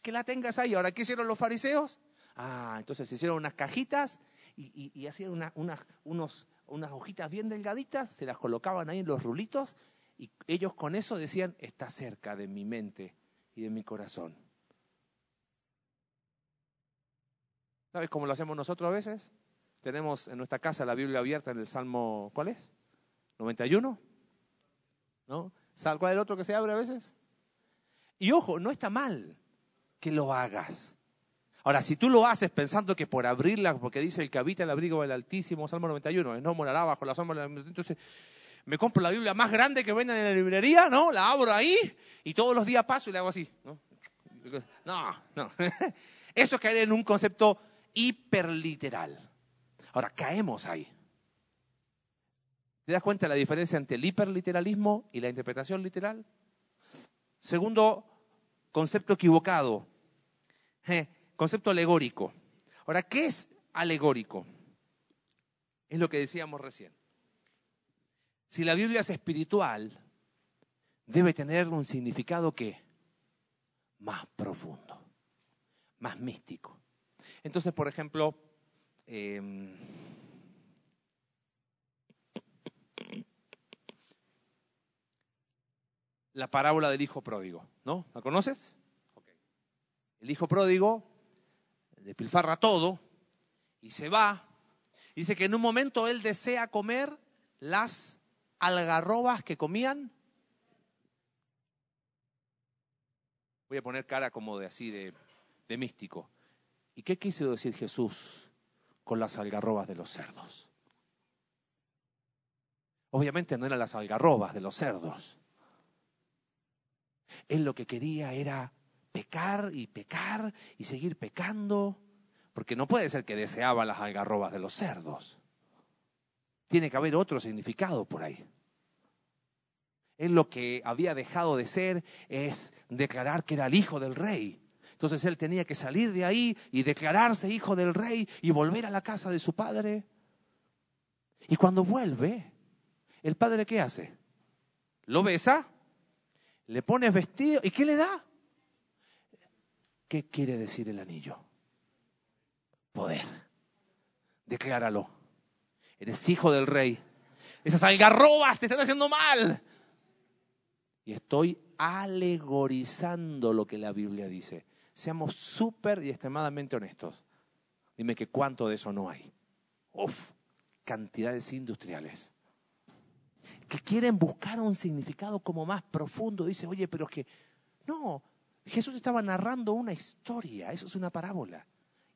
Que la tengas ahí. Ahora, ¿qué hicieron los fariseos? Ah, entonces se hicieron unas cajitas y, hacían unos, unas hojitas bien delgaditas, se las colocaban ahí en los rulitos y ellos con eso decían, está cerca de mi mente y de mi corazón. ¿Sabes cómo lo hacemos nosotros a veces? Tenemos en nuestra casa la Biblia abierta en el Salmo, ¿cuál es? 91. ¿No? ¿Cuál es el otro que se abre a veces? Y ojo, no está mal que lo hagas. Ahora, si tú lo haces pensando que por abrirla, porque dice el que habita el abrigo del Altísimo, Salmo 91, no morará bajo la sombra del Entonces, me compro la Biblia más grande que venden en la librería, ¿no? La abro ahí y todos los días paso y le hago así, ¿no? No. Eso es caer en un concepto hiperliteral. Ahora, caemos ahí. ¿Te das cuenta de la diferencia entre el hiperliteralismo y la interpretación literal? Segundo concepto equivocado. Concepto alegórico. Ahora, ¿qué es alegórico? Es lo que decíamos recién. Si la Biblia es espiritual, debe tener un significado que más profundo, más místico. Entonces, por ejemplo, em, la parábola del hijo pródigo, ¿no? ¿La conoces? El hijo pródigo despilfarra todo y se va. Dice que en un momento él desea comer las algarrobas que comían. Voy a poner cara como de así, de, de místico. ¿Y qué quiso decir Jesús con las algarrobas de los cerdos? Obviamente no eran las algarrobas de los cerdos. Él lo que quería era pecar y pecar y seguir pecando, porque no puede ser que deseaba las algarrobas de los cerdos. Tiene que haber otro significado por ahí. Él lo que había dejado de ser es declarar que era el hijo del rey. Entonces él tenía que salir de ahí y declararse hijo del rey y volver a la casa de su padre. Y cuando vuelve, ¿el padre qué hace? Lo besa, le pone vestido y ¿qué le da? ¿Qué quiere decir el anillo? Poder. Decláralo. Eres hijo del rey. Esas algarrobas te están haciendo mal. Y estoy alegorizando lo que la Biblia dice. Seamos súper y extremadamente honestos. Dime que cuánto de eso no hay. Uf, cantidades industriales. Que quieren buscar un significado como más profundo. Dice, oye, pero es que no, Jesús estaba narrando una historia, eso es una parábola,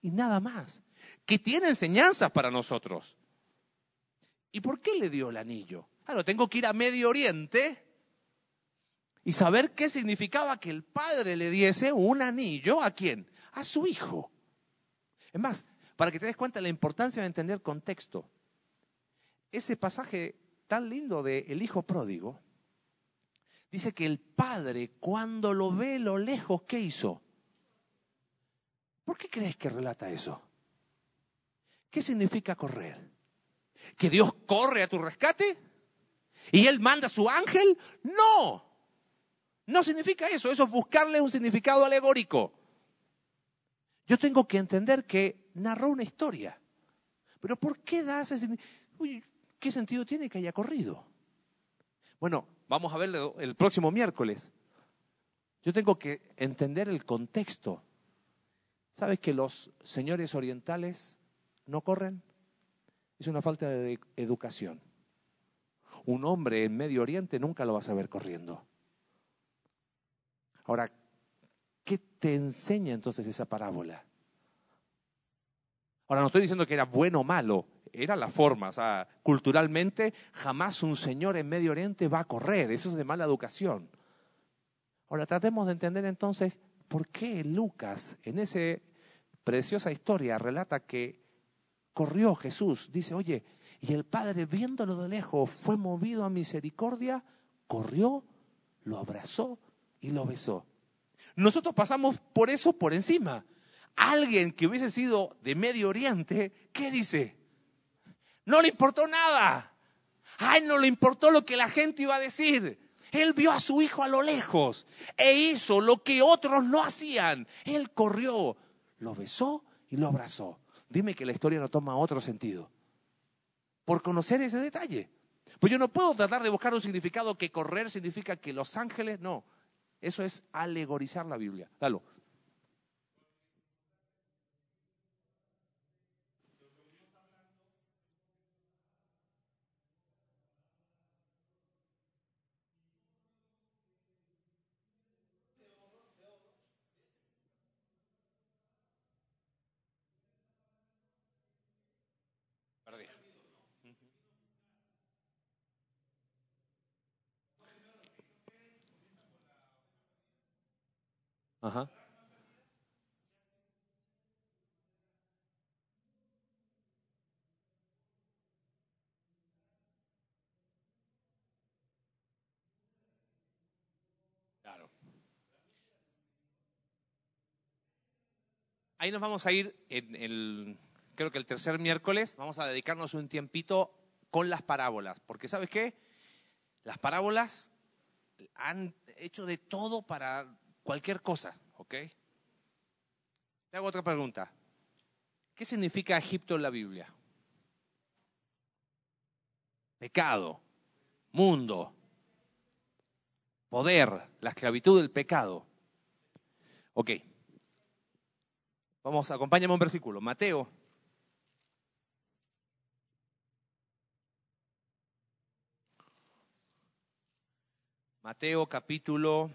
y nada más, que tiene enseñanzas para nosotros. ¿Y por qué le dio el anillo? Claro, tengo que ir a Medio Oriente y saber qué significaba que el padre le diese un anillo a quién? A su hijo. Es más, para que te des cuenta de la importancia de entender contexto. Ese pasaje tan lindo de el hijo pródigo, dice que el padre cuando lo ve lo lejos, ¿qué hizo? ¿Por qué crees que relata eso? ¿Qué significa correr? ¿Que Dios corre a tu rescate? ¿Y Él manda a su ángel? No. No significa eso. Eso es buscarle un significado alegórico. Yo tengo que entender que narró una historia. Pero ¿por qué da ese significado? ¿Qué sentido tiene que haya corrido? Bueno, vamos a verlo el próximo miércoles. Yo tengo que entender el contexto. ¿Sabes que los señores orientales no corren? Es una falta de educación. Un hombre en Medio Oriente nunca lo vas a ver corriendo. Ahora, ¿qué te enseña entonces esa parábola? Ahora, no estoy diciendo que era bueno o malo, era la forma. O sea, culturalmente, jamás un señor en Medio Oriente va a correr. Eso es de mala educación. Ahora, tratemos de entender entonces por qué Lucas, en esa preciosa historia, relata que corrió Jesús. Dice, oye, y el Padre, viéndolo de lejos, fue movido a misericordia, corrió, lo abrazó y lo besó. Nosotros pasamos por eso por encima. Alguien que hubiese sido de Medio Oriente, ¿qué dice? No le importó nada. Ay, no le importó lo que la gente iba a decir. Él vio a su hijo a lo lejos e hizo lo que otros no hacían. Él corrió, lo besó y lo abrazó. Dime que la historia no toma otro sentido. Por conocer ese detalle. Pues yo no puedo tratar de buscar un significado que correr significa que los ángeles, no. Eso es alegorizar la Biblia. Dalo. Ajá. Claro. Ahí nos vamos a ir en el, creo que el tercer miércoles, vamos a dedicarnos un tiempito con las parábolas, porque ¿sabes qué? Las parábolas han hecho de todo para cualquier cosa, ¿ok? Te hago otra pregunta. ¿Qué significa Egipto en la Biblia? Pecado, mundo, poder, la esclavitud del pecado. Ok. Vamos, acompáñame un versículo. Mateo. Mateo capítulo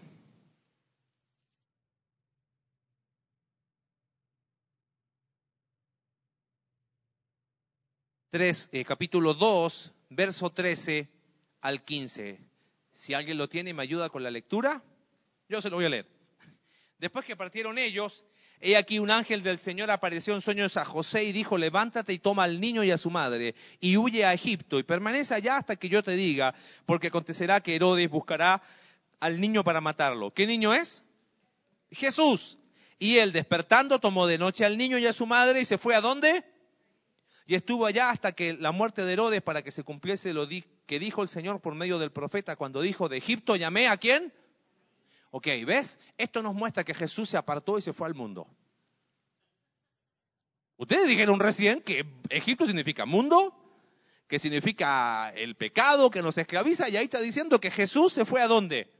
Eh, capítulo 2, verso 13 al 15. Si alguien lo tiene y me ayuda con la lectura, yo se lo voy a leer. Después que partieron ellos, he aquí un ángel del Señor apareció en sueños a José y dijo, levántate y toma al niño y a su madre y huye a Egipto y permanece allá hasta que yo te diga, porque acontecerá que Herodes buscará al niño para matarlo. ¿Qué niño es? Jesús. Y él despertando tomó de noche al niño y a su madre y se fue a dónde? Y estuvo allá hasta que la muerte de Herodes para que se cumpliese lo que dijo el Señor por medio del profeta cuando dijo, de Egipto llamé a quién? Ok, ¿ves? Esto nos muestra que Jesús se apartó y se fue al mundo. Ustedes dijeron recién que Egipto significa mundo, que significa el pecado que nos esclaviza, y ahí está diciendo que Jesús se fue a dónde?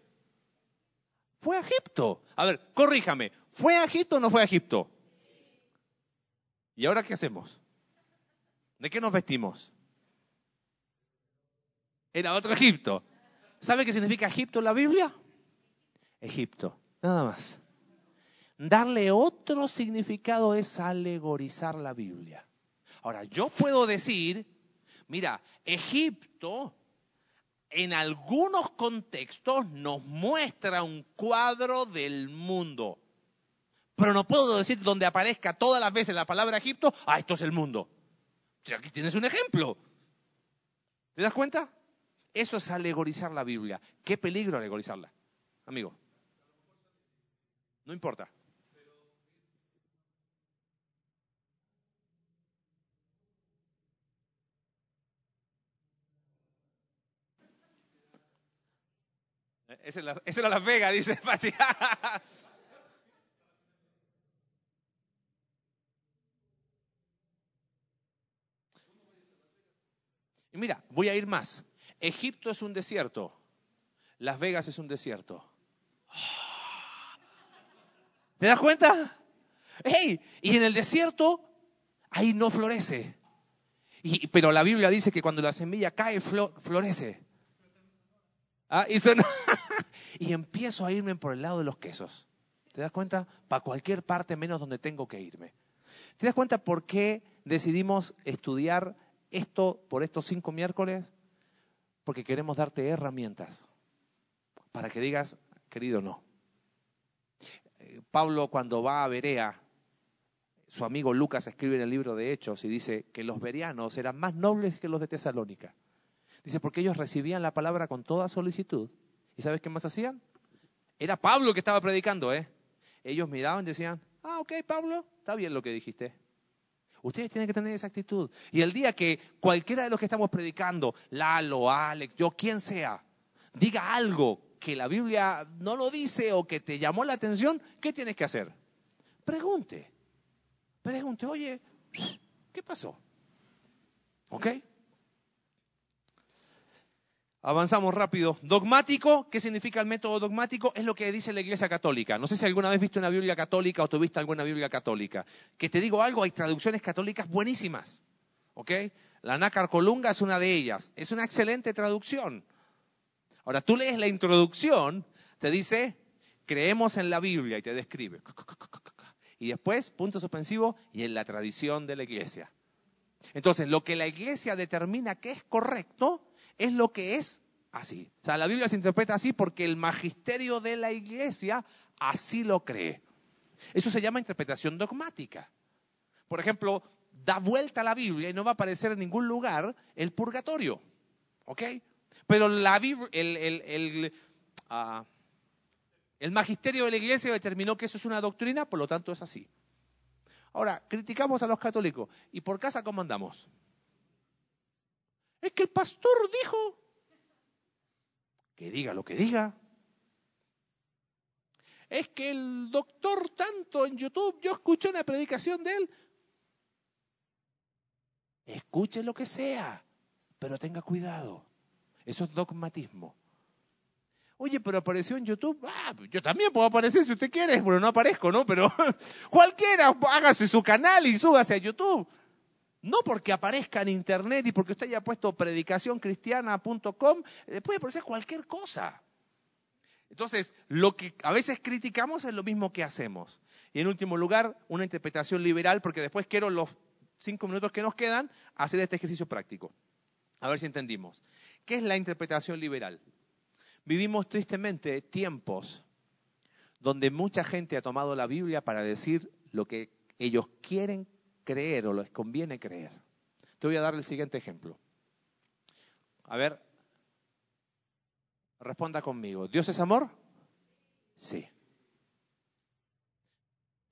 Fue a Egipto. A ver, corríjame, ¿fue a Egipto o no fue a Egipto? ¿Y ahora qué hacemos? ¿De qué nos vestimos? Era otro Egipto. ¿Sabe qué significa Egipto en la Biblia? Egipto, nada más. Darle otro significado es alegorizar la Biblia. Ahora, yo puedo decir, mira, Egipto en algunos contextos nos muestra un cuadro del mundo, Pero no puedo decir donde aparezca todas las veces la palabra Egipto, ah, esto es el mundo. Aquí tienes un ejemplo. ¿Te das cuenta? Eso es alegorizar la Biblia. Qué peligro alegorizarla, amigo. No importa. Esa, era Las Vegas, dice Pati. y mira, voy a ir más. Egipto es un desierto. Las Vegas es un desierto. ¿Te das cuenta? ¡Hey! Y en el desierto, ahí no florece. Pero la Biblia dice que cuando la semilla cae, florece. Ah, y, y empiezo a irme por el lado de los quesos. ¿Te das cuenta? Para cualquier parte menos donde tengo que irme. ¿Te das cuenta por qué decidimos estudiar esto por estos cinco miércoles? Porque queremos darte herramientas para que digas, querido, no. Eh, Pablo cuando va a Berea, su amigo Lucas escribe en el libro de Hechos y dice que los bereanos eran más nobles que los de Tesalónica. Dice, porque ellos recibían la palabra con toda solicitud. ¿Y sabes qué más hacían? Era Pablo que estaba predicando, ¿eh? Ellos miraban y decían, ah, ok, Pablo, está bien lo que dijiste. Ustedes tienen que tener esa actitud. Y el día que cualquiera de los que estamos predicando, Lalo, Alex, yo, quien sea, diga algo que la Biblia no lo dice o que te llamó la atención, ¿qué tienes que hacer? Pregunte. Pregunte, oye, ¿qué pasó? ¿Ok? Avanzamos rápido. Dogmático, ¿qué significa el método dogmático? Es lo que dice la Iglesia Católica. No sé si alguna vez viste una Biblia católica o tuviste alguna Biblia católica. Que te digo algo, hay traducciones católicas buenísimas. ¿Ok? La Nácar Colunga es una de ellas. Es una excelente traducción. Ahora, tú lees la introducción, te dice, creemos en la Biblia y te describe. Y después, punto suspensivo, y en la tradición de la Iglesia. Entonces, lo que la Iglesia determina que es correcto, es lo que es así. O sea, la Biblia se interpreta así porque el magisterio de la iglesia así lo cree. Eso se llama interpretación dogmática. Por ejemplo, da vuelta a la Biblia y no va a aparecer en ningún lugar el purgatorio. ¿Ok? Pero la el, el, ah, el magisterio de la iglesia determinó que eso es una doctrina, por lo tanto es así. Ahora, criticamos a los católicos. ¿Y por casa cómo andamos? Es que el pastor dijo que diga lo que diga. Es que el doctor tanto en YouTube, yo escuché una predicación de él. Escuche lo que sea, pero tenga cuidado. Eso es dogmatismo. Oye, pero apareció en YouTube. Ah, yo también puedo aparecer si usted quiere. Bueno, no aparezco, ¿no? Pero cualquiera, hágase su canal y súbase a YouTube. No porque aparezca en internet y porque usted haya puesto predicacioncristiana.com, eh, puede aparecer cualquier cosa. Entonces, lo que a veces criticamos es lo mismo que hacemos. Y en último lugar, una interpretación liberal, porque después quiero los cinco minutos que nos quedan hacer este ejercicio práctico. A ver si entendimos. ¿Qué es la interpretación liberal? Vivimos tristemente tiempos donde mucha gente ha tomado la Biblia para decir lo que ellos quieren creer o les conviene creer. Te voy a dar el siguiente ejemplo. A ver, responda conmigo. ¿Dios es amor? Sí.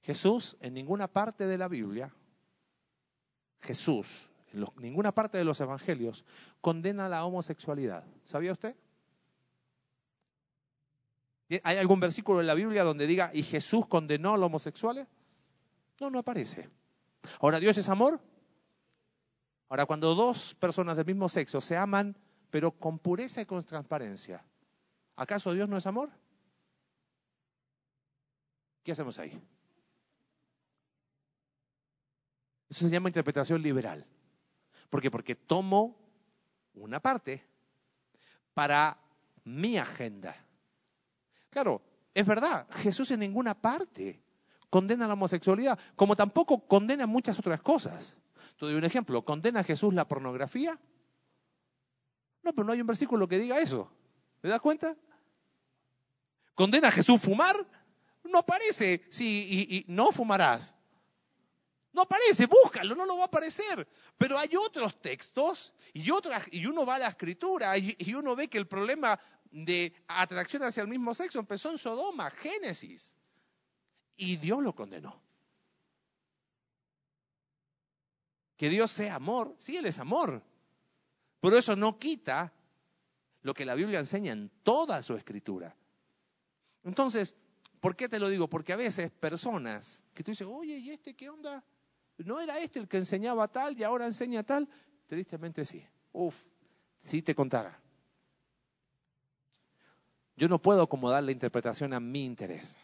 Jesús en ninguna parte de la Biblia, Jesús en ninguna parte de los evangelios condena la homosexualidad. ¿Sabía usted? ¿Hay algún versículo en la Biblia donde diga, y Jesús condenó a los homosexuales? No, no aparece. Ahora, ¿Dios es amor? Ahora, cuando dos personas del mismo sexo se aman, pero con pureza y con transparencia, ¿acaso Dios no es amor? ¿Qué hacemos ahí? Eso se llama interpretación liberal. ¿Por qué? Porque tomo una parte para mi agenda. Claro, es verdad, Jesús en ninguna parte condena la homosexualidad, como tampoco condena muchas otras cosas. Te doy un ejemplo, ¿condena a Jesús la pornografía? No, pero no hay un versículo que diga eso. ¿Te das cuenta? ¿Condena a Jesús fumar? No aparece, sí, y, no fumarás. No aparece, búscalo, no lo va a aparecer. Pero hay otros textos y, otras, y uno va a la escritura y, y uno ve que el problema de atracción hacia el mismo sexo empezó en Sodoma, Génesis. Y Dios lo condenó. Que Dios sea amor, sí, Él es amor. Pero eso no quita lo que la Biblia enseña en toda su escritura. Entonces, ¿por qué te lo digo? Porque a veces personas que tú dices, oye, ¿y este qué onda? ¿No era este el que enseñaba tal y ahora enseña tal? Tristemente sí. Uf, sí te contara. Yo no puedo acomodar la interpretación a mi interés.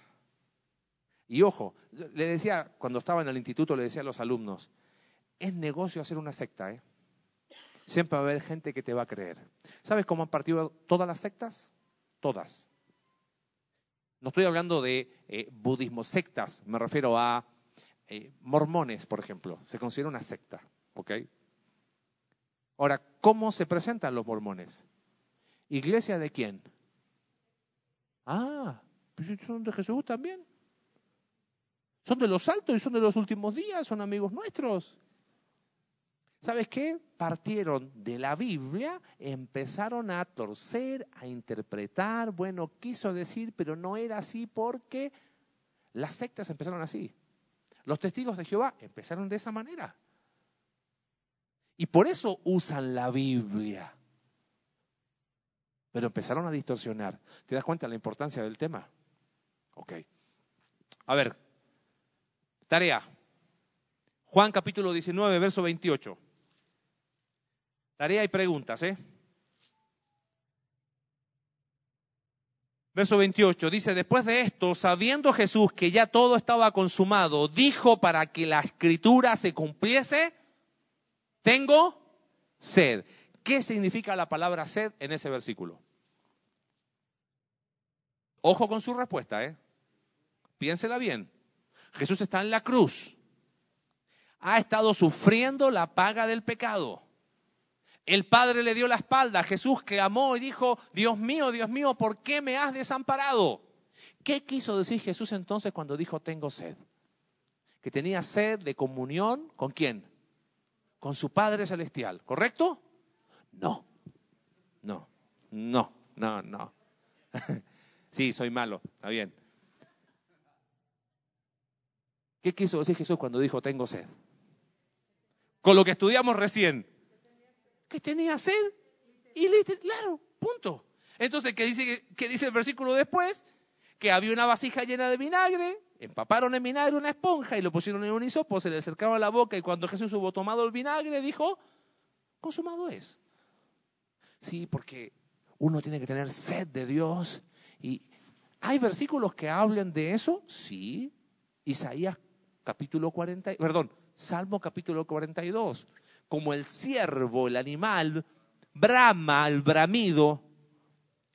Y ojo, le decía, cuando estaba en el instituto, le decía a los alumnos, es negocio hacer una secta, ¿eh? Siempre va a haber gente que te va a creer. ¿Sabes cómo han partido todas las sectas? Todas. No estoy hablando de eh, budismo sectas, me refiero a eh, mormones, por ejemplo. Se considera una secta, ¿ok? Ahora, ¿cómo se presentan los mormones? ¿Iglesia de quién? Ah, pues son de Jesús también. Son de los altos y son de los últimos días, son amigos nuestros. ¿Sabes qué? Partieron de la Biblia, empezaron a torcer, a interpretar, bueno, quiso decir, pero no era así porque las sectas empezaron así. Los testigos de Jehová empezaron de esa manera. Y por eso usan la Biblia. Pero empezaron a distorsionar. ¿Te das cuenta de la importancia del tema? Ok. A ver, tarea. Juan capítulo 19, verso 28. Tarea y preguntas, ¿eh? Verso 28 dice, después de esto, sabiendo Jesús que ya todo estaba consumado, dijo para que la escritura se cumpliese, tengo sed. ¿Qué significa la palabra sed en ese versículo? Ojo con su respuesta, ¿eh? Piénsela bien. Jesús está en la cruz. Ha estado sufriendo la paga del pecado. El Padre le dio la espalda. Jesús clamó y dijo, Dios mío, Dios mío, ¿por qué me has desamparado? ¿Qué quiso decir Jesús entonces cuando dijo, tengo sed? Que tenía sed de comunión con quién? Con su Padre Celestial, ¿correcto? No, no, no, no, no. sí, soy malo, está bien. ¿Qué quiso decir Jesús cuando dijo, tengo sed? Con lo que estudiamos recién que tenía sed y le claro, punto. Entonces, ¿qué dice, qué dice el versículo después? Que había una vasija llena de vinagre, empaparon en vinagre una esponja y lo pusieron en un hisopo, se le acercaba la boca y cuando Jesús hubo tomado el vinagre dijo, consumado es. Sí, porque uno tiene que tener sed de Dios y ¿hay versículos que hablan de eso? Sí. Isaías capítulo 40, perdón, Salmo capítulo 42 como el ciervo, el animal, brama al bramido,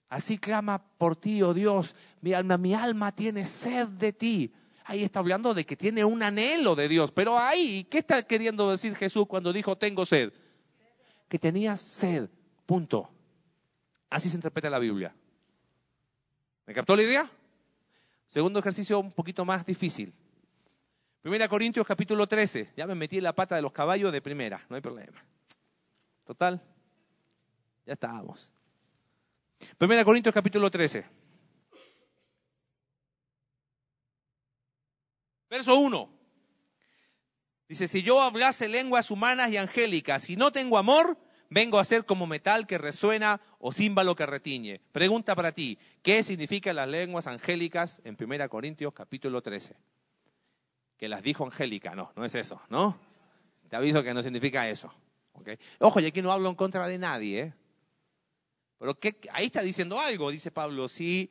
así clama por ti, oh Dios, mi alma, mi alma tiene sed de ti. Ahí está hablando de que tiene un anhelo de Dios. Pero ahí, ¿qué está queriendo decir Jesús cuando dijo tengo sed? Que tenía sed. Punto. Así se interpreta la Biblia. ¿Me captó la idea? Segundo ejercicio un poquito más difícil. Primera Corintios capítulo 13. Ya me metí en la pata de los caballos de primera, no hay problema. Total, ya estábamos. Primera Corintios capítulo 13. Verso 1. Dice, si yo hablase lenguas humanas y angélicas y no tengo amor, vengo a ser como metal que resuena o címbalo que retiñe. Pregunta para ti, ¿qué significan las lenguas angélicas en Primera Corintios capítulo 13? Que las dijo Angélica. No, no es eso, ¿no? Te aviso que no significa eso. Ojo, y aquí no hablo en contra de nadie, ¿eh? Pero ahí está diciendo algo, dice Pablo. Si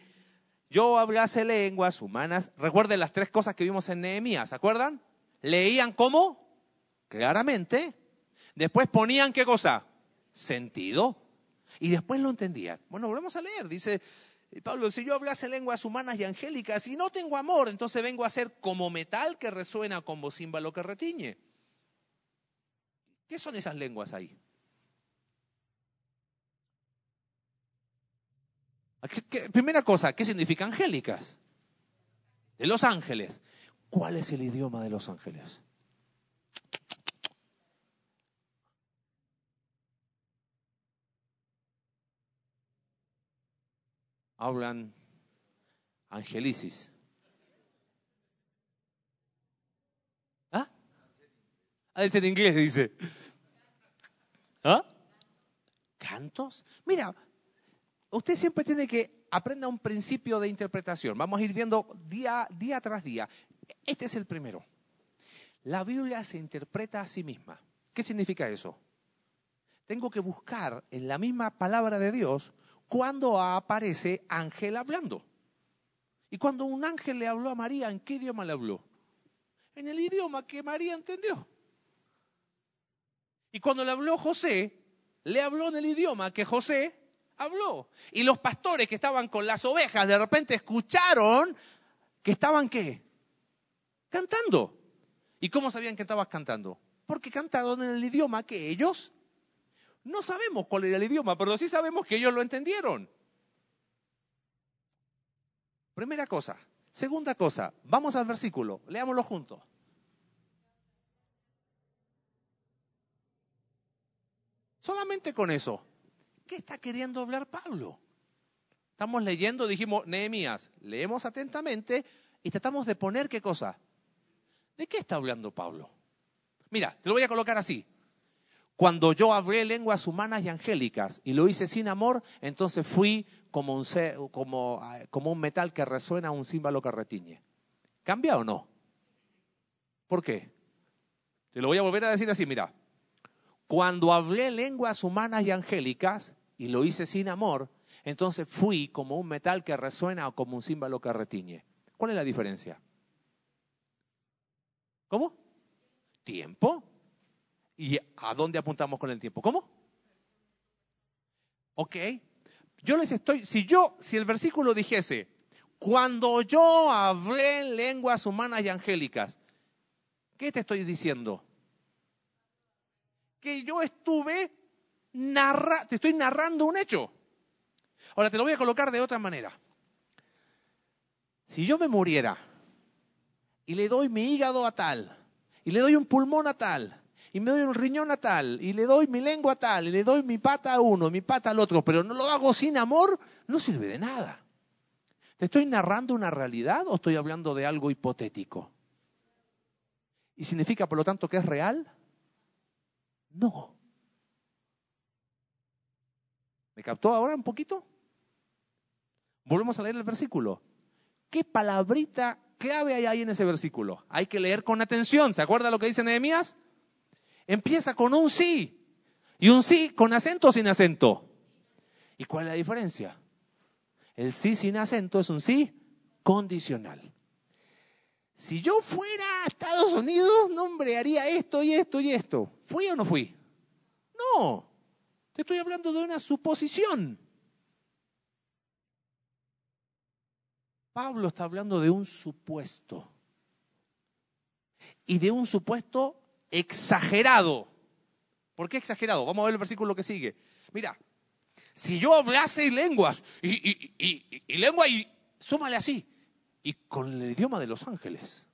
yo hablase lenguas humanas, recuerden las tres cosas que vimos en Nehemías, ¿se acuerdan? Leían cómo? Claramente. Después ponían qué cosa? Sentido. Y después lo entendían. Bueno, volvemos a leer. Dice, Pablo, si yo hablase lenguas humanas y angélicas y no tengo amor, entonces vengo a ser como metal que resuena, como címbalo que retiñe. ¿Qué son esas lenguas ahí? Primera cosa, ¿qué significa angélicas? de los ángeles. ¿Cuál es el idioma de los ángeles? Hablan angelicis. ¿Ah? Ah, es en inglés, dice. ¿Ah? ¿Cantos? Mira, usted siempre tiene que aprender un principio de interpretación. Vamos a ir viendo día, día tras día. Este es el primero. La Biblia se interpreta a sí misma. ¿Qué significa eso? Tengo que buscar en la misma palabra de Dios cuando aparece ángel hablando. Y cuando un ángel le habló a María, ¿en qué idioma le habló? En el idioma que María entendió. Y cuando le habló José, le habló en el idioma que José habló. Y los pastores que estaban con las ovejas de repente escucharon que estaban qué? Cantando. ¿Y cómo sabían que estabas cantando? Porque cantaron en el idioma que ellos no sabemos cuál era el idioma, pero sí sabemos que ellos lo entendieron. Primera cosa. Segunda cosa, vamos al versículo, leámoslo juntos. Solamente con eso. ¿Qué está queriendo hablar Pablo? Estamos leyendo, dijimos, Nehemías, leemos atentamente y tratamos de poner qué cosa. ¿De qué está hablando Pablo? Mira, te lo voy a colocar así. Cuando yo hablé lenguas humanas y angélicas y lo hice sin amor, entonces fui como un, un metal que resuena, un címbalo que retiñe. ¿Cambia o no? ¿Por qué? Te lo voy a volver a decir así, mira. Cuando hablé lenguas humanas y angélicas y lo hice sin amor, entonces fui como un metal que resuena o como un címbalo que retiñe. ¿Cuál es la diferencia? ¿Cómo? Tiempo. ¿Y a dónde apuntamos con el tiempo? ¿Cómo? Ok. Yo les estoy, si yo, si el versículo dijese, cuando yo hablé lenguas humanas y angélicas, ¿qué te estoy diciendo? que yo estuve te estoy narrando un hecho. Ahora te lo voy a colocar de otra manera. Si yo me muriera y le doy mi hígado a tal, y le doy un pulmón a tal, y me doy un riñón a tal, y le doy mi lengua a tal, y le doy mi pata a uno, mi pata al otro, pero no lo hago sin amor, no sirve de nada. ¿Te estoy narrando una realidad o estoy hablando de algo hipotético? ¿Y significa, por lo tanto, que es real? No. ¿Me captó ahora un poquito? Volvemos a leer el versículo. ¿Qué palabrita clave hay ahí en ese versículo? Hay que leer con atención. ¿Se acuerda lo que dice Nehemías? Empieza con un sí. Y un sí con acento o sin acento. ¿Y cuál es la diferencia? El sí sin acento es un sí condicional. Si yo fuera a Estados Unidos, no, hombre, haría esto y esto y esto. ¿Fui o no fui? No, te estoy hablando de una suposición. Pablo está hablando de un supuesto. Y de un supuesto exagerado. ¿Por qué exagerado? Vamos a ver el versículo que sigue. Mira, si yo hablase lenguas y, y lengua y súmale así, y con el idioma de los ángeles.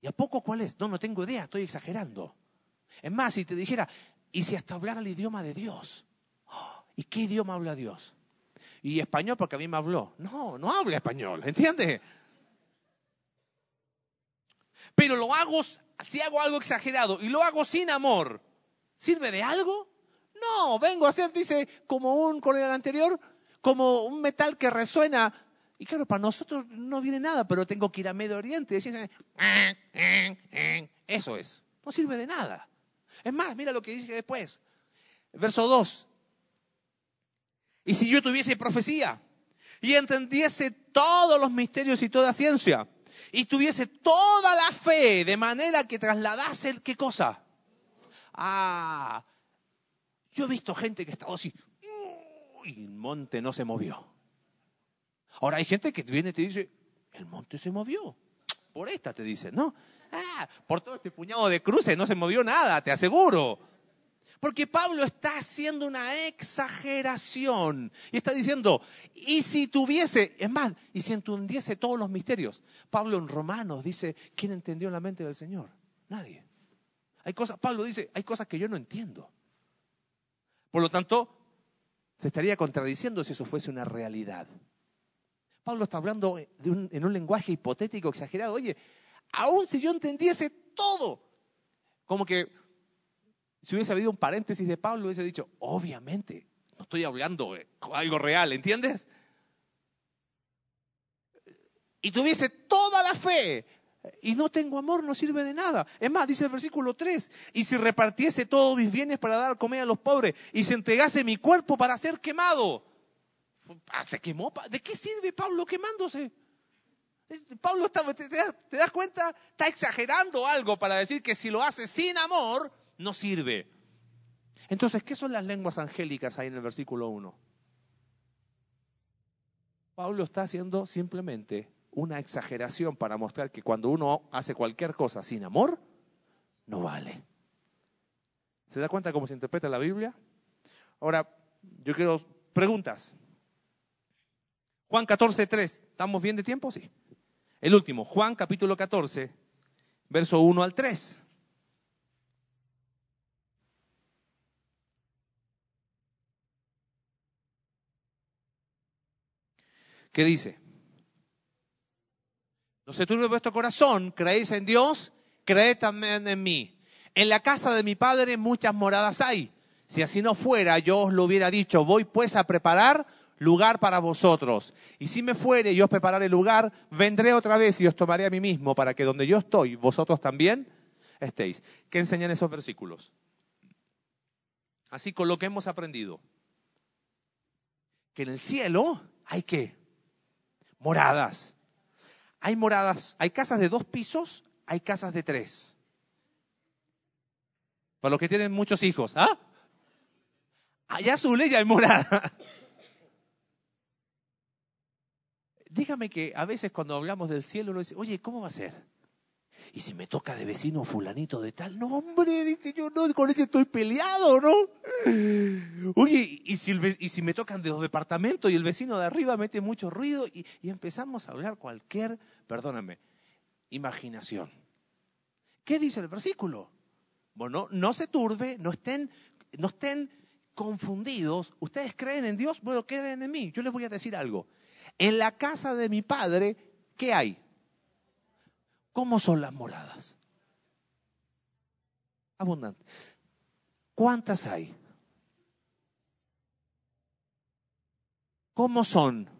¿Y a poco cuál es? No, no tengo idea, estoy exagerando. Es más, si te dijera, ¿y si hasta hablara el idioma de Dios? ¿Y qué idioma habla Dios? Y español porque a mí me habló. No, no habla español, ¿entiendes? Pero lo hago, si hago algo exagerado y lo hago sin amor, ¿sirve de algo? No, vengo a hacer, dice, como un, con el anterior, como un metal que resuena y claro, para nosotros no viene nada, pero tengo que ir a Medio Oriente y decir, eso es, no sirve de nada. Es más, mira lo que dice después, verso 2. Y si yo tuviese profecía y entendiese todos los misterios y toda ciencia, y tuviese toda la fe de manera que trasladase el qué cosa. Ah, yo he visto gente que estaba así, y el monte no se movió. Ahora hay gente que viene y te dice, el monte se movió. Por esta te dice, ¿no? Ah, por todo este puñado de cruces no se movió nada, te aseguro. Porque Pablo está haciendo una exageración y está diciendo, y si tuviese, es más, y si entendiese todos los misterios. Pablo en Romanos dice, ¿quién entendió la mente del Señor? Nadie. Hay cosas, Pablo dice, hay cosas que yo no entiendo. Por lo tanto, se estaría contradiciendo si eso fuese una realidad. Pablo está hablando en un lenguaje hipotético, exagerado. Oye, aun si yo entendiese todo, como que si hubiese habido un paréntesis de Pablo, hubiese dicho, obviamente, no estoy hablando de algo real, ¿entiendes? Y tuviese toda la fe y no tengo amor, no sirve de nada. Es más, dice el versículo 3, y si repartiese todos mis bienes para dar a comer a los pobres y se entregase mi cuerpo para ser quemado. ¿Se quemó? ¿De qué sirve Pablo quemándose? Pablo, te, te das cuenta? Está exagerando algo para decir que si lo hace sin amor, no sirve. Entonces, ¿qué son las lenguas angélicas ahí en el versículo 1? Pablo está haciendo simplemente una exageración para mostrar que cuando uno hace cualquier cosa sin amor, no vale. ¿Se da cuenta cómo se interpreta la Biblia? Ahora, yo quiero preguntas. Juan 14, 3. ¿Estamos bien de tiempo? Sí. El último, Juan capítulo 14, verso 1 al 3. ¿Qué dice? No se turbe vuestro corazón, creéis en Dios, creed también en mí. En la casa de mi padre muchas moradas hay. Si así no fuera, yo os lo hubiera dicho, voy pues a preparar lugar para vosotros. Y si me fuere y os prepararé lugar, vendré otra vez y os tomaré a mí mismo, para que donde yo estoy, vosotros también estéis. ¿Qué enseñan esos versículos? Así con lo que hemos aprendido. Que en el cielo hay que moradas. Hay moradas, hay casas de dos pisos, hay casas de tres. Para los que tienen muchos hijos, ¿ah? Allá azul ya hay morada. Dígame que a veces cuando hablamos del cielo, uno dice, oye, ¿cómo va a ser? Y si me toca de vecino fulanito de tal, no hombre, dije yo no, con ese estoy peleado, ¿no? Oye, y si, me tocan de los departamentos y el vecino de arriba mete mucho ruido y, y empezamos a hablar cualquier, perdóname, imaginación. ¿Qué dice el versículo? Bueno, no se turbe, no estén, no estén confundidos. ¿Ustedes creen en Dios? Bueno, creen en mí. Yo les voy a decir algo. En la casa de mi padre, ¿qué hay? ¿Cómo son las moradas? Abundante. ¿Cuántas hay? ¿Cómo son?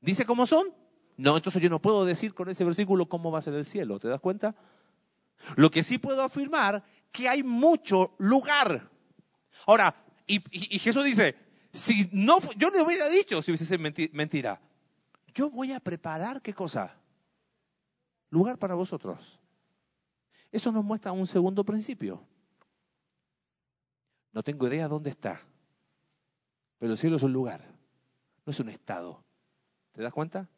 ¿Dice cómo son? No, entonces yo no puedo decir con ese versículo cómo va a ser el cielo, ¿te das cuenta? Lo que sí puedo afirmar que hay mucho lugar. Ahora, y, Jesús dice, si no, yo no hubiera dicho si hubiese mentira. Yo voy a preparar qué cosa? Lugar para vosotros. Eso nos muestra un segundo principio. No tengo idea dónde está, pero el cielo es un lugar, no es un estado. ¿Te das cuenta?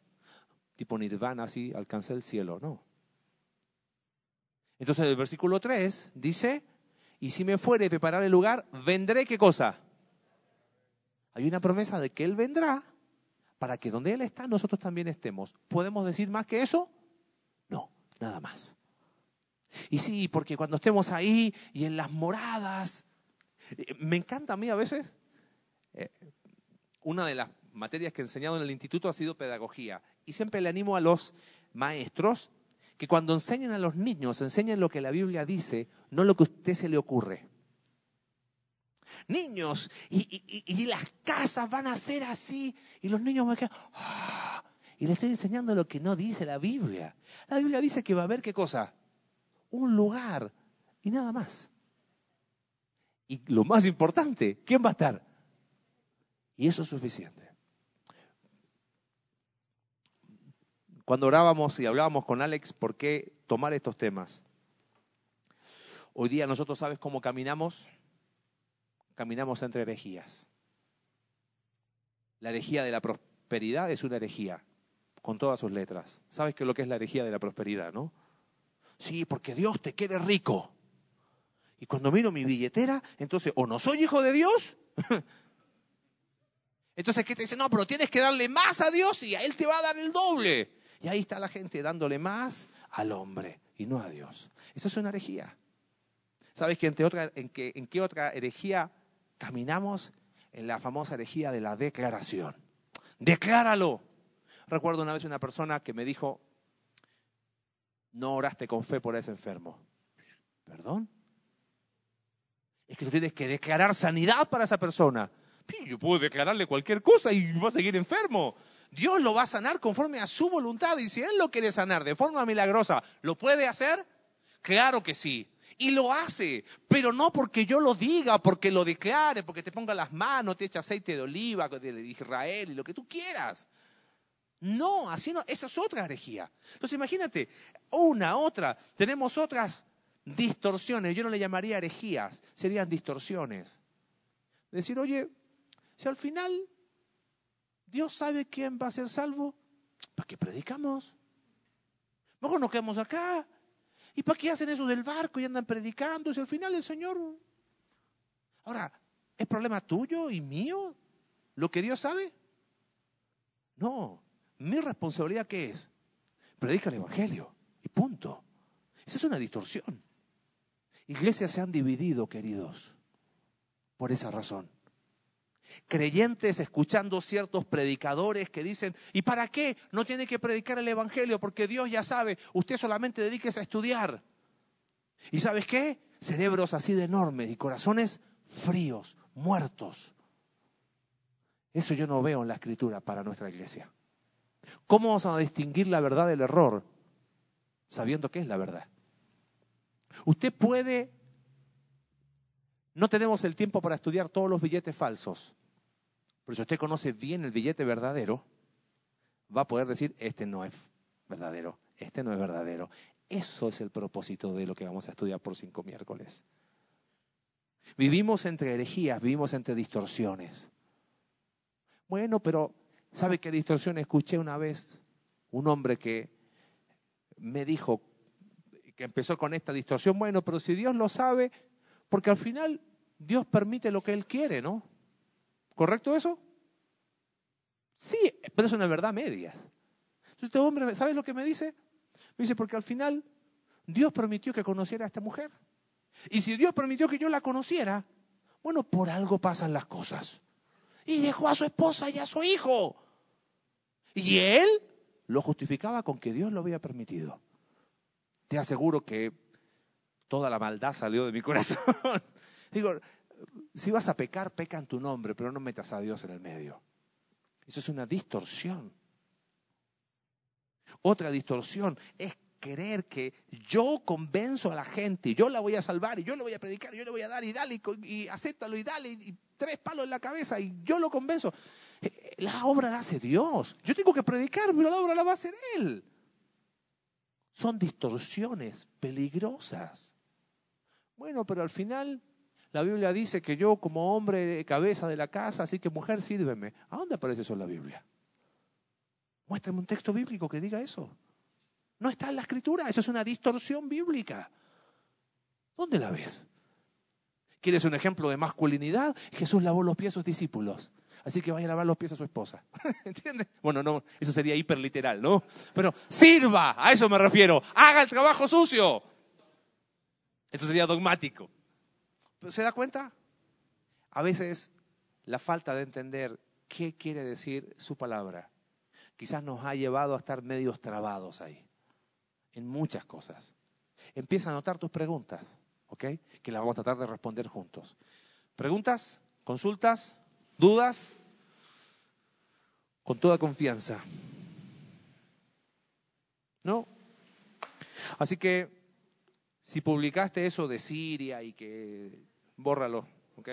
Tipo nirvana, así, alcancé el cielo, no. Entonces el versículo 3 dice, y si me fuere a preparar el lugar, vendré qué cosa. Hay una promesa de que Él vendrá para que donde Él está nosotros también estemos. ¿Podemos decir más que eso? Nada más. Y sí, porque cuando estemos ahí y en las moradas, eh, me encanta a mí a veces, eh, una de las materias que he enseñado en el instituto ha sido pedagogía. Y siempre le animo a los maestros que cuando enseñen a los niños, enseñen lo que la Biblia dice, no lo que a usted se le ocurre. Niños, y, las casas van a ser así, y los niños van a quedar, ¡ah! Y le estoy enseñando lo que no dice la Biblia. La Biblia dice que va a haber qué cosa? Un lugar y nada más. Y lo más importante, ¿quién va a estar? Y eso es suficiente. Cuando orábamos y hablábamos con Alex, ¿por qué tomar estos temas? Hoy día nosotros, ¿sabes cómo caminamos? Caminamos entre herejías. La herejía de la prosperidad es una herejía con todas sus letras. ¿Sabes qué es lo que es la herejía de la prosperidad, no? Sí, porque Dios te quiere rico. Y cuando miro mi billetera, entonces o no soy hijo de Dios. Entonces, ¿qué te dice? No, pero tienes que darle más a Dios y a Él te va a dar el doble. Y ahí está la gente dándole más al hombre y no a Dios. Eso es una herejía. ¿Sabes que otra, en, en qué otra herejía caminamos? En la famosa herejía de la declaración. Decláralo. Recuerdo una vez una persona que me dijo, no oraste con fe por ese enfermo. ¿Perdón? Es que tú tienes que declarar sanidad para esa persona. Yo puedo declararle cualquier cosa y va a seguir enfermo. Dios lo va a sanar conforme a su voluntad. Y si Él lo quiere sanar de forma milagrosa, ¿lo puede hacer? Claro que sí. Y lo hace, pero no porque yo lo diga, porque lo declare, porque te ponga las manos, te eche aceite de oliva de Israel y lo que tú quieras. No, así no, esa es otra herejía. Entonces imagínate, una, otra, tenemos otras distorsiones, yo no le llamaría herejías, serían distorsiones. Decir, oye, si al final Dios sabe quién va a ser salvo, ¿para qué predicamos? Mejor nos quedamos acá. ¿Y para qué hacen eso del barco y andan predicando? Si al final el Señor... Ahora, ¿es problema tuyo y mío lo que Dios sabe? No, mi responsabilidad qué es? Predica el Evangelio y punto. Esa es una distorsión. Iglesias se han dividido, queridos, por esa razón. Creyentes escuchando ciertos predicadores que dicen, ¿y para qué no tiene que predicar el Evangelio? Porque Dios ya sabe, usted solamente dedíquese a estudiar. ¿Y sabes qué? Cerebros así de enormes y corazones fríos, muertos. Eso yo no veo en la escritura para nuestra iglesia. ¿Cómo vamos a distinguir la verdad del error sabiendo qué es la verdad? Usted puede, no tenemos el tiempo para estudiar todos los billetes falsos, pero si usted conoce bien el billete verdadero, va a poder decir, este no es verdadero, este no es verdadero. Eso es el propósito de lo que vamos a estudiar por cinco miércoles. Vivimos entre herejías, vivimos entre distorsiones. Bueno, pero ¿sabe qué distorsión escuché una vez? Un hombre que me dijo, que empezó con esta distorsión, bueno, pero si Dios lo sabe, porque al final Dios permite lo que Él quiere, ¿no? ¿Correcto eso? Sí, pero es una verdad media. Este hombre, ¿sabes lo que me dice? Me dice, porque al final Dios permitió que conociera a esta mujer. Y si Dios permitió que yo la conociera, bueno, por algo pasan las cosas. Y dejó a su esposa y a su hijo. Y él lo justificaba con que Dios lo había permitido te aseguro que toda la maldad salió de mi corazón. Digo, si vas a pecar, peca en tu nombre, pero no metas a Dios en el medio. Eso es una distorsión. Otra distorsión es creer que yo convenzo a la gente, y yo la voy a salvar, y yo le voy a predicar, y yo le voy a dar, y dale, y, y acéptalo, y dale, y tres palos en la cabeza, y yo lo convenzo. La obra la hace Dios. Yo tengo que predicar, pero la obra la va a hacer Él son distorsiones peligrosas. Bueno, pero al final la Biblia dice que yo como hombre cabeza de la casa, así que mujer, sírveme. ¿A dónde aparece eso en la Biblia? Muéstrame un texto bíblico que diga eso. No está en la escritura, eso es una distorsión bíblica. ¿Dónde la ves? ¿Quieres un ejemplo de masculinidad? Jesús lavó los pies a sus discípulos así que vaya a lavar los pies a su esposa. ¿Entiendes? Bueno, no, eso sería hiperliteral, ¿no? Pero sirva, a eso me refiero. Haga el trabajo sucio. Eso sería dogmático. ¿Se da cuenta? A veces la falta de entender qué quiere decir su palabra quizás nos ha llevado a estar medios trabados ahí, en muchas cosas. Empieza a anotar tus preguntas, ¿ok? Que las vamos a tratar de responder juntos. ¿Preguntas? ¿Consultas? ¿Dudas? Con toda confianza. ¿No? Así que si publicaste eso de Siria y que bórralo, ¿ok?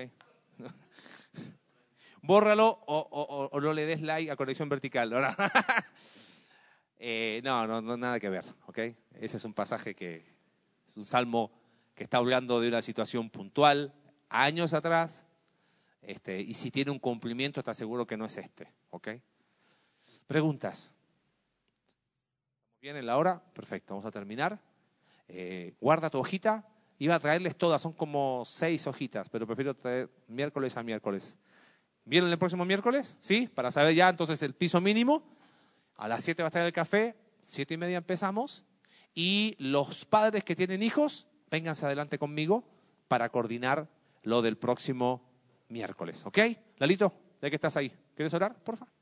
bórralo o, no le des like a conexión vertical. ¿no? Eh, no, no, no, nada que ver, ¿ok? Ese es un pasaje que es un salmo que está hablando de una situación puntual, años atrás, este, y si tiene un cumplimiento, está seguro que no es este. ¿Ok? Preguntas. ¿Estamos bien en la hora? Perfecto, vamos a terminar. Eh, guarda tu hojita Iba a traerles todas, son como seis hojitas, pero prefiero traer miércoles a miércoles. ¿Vienen el próximo miércoles? ¿Sí? Para saber ya entonces el piso mínimo. A las 7 va a estar el café, siete y media empezamos. Y los padres que tienen hijos, vénganse adelante conmigo para coordinar lo del próximo miércoles. ¿Ok? Lalito, ya que estás ahí, ¿quieres orar, por favor?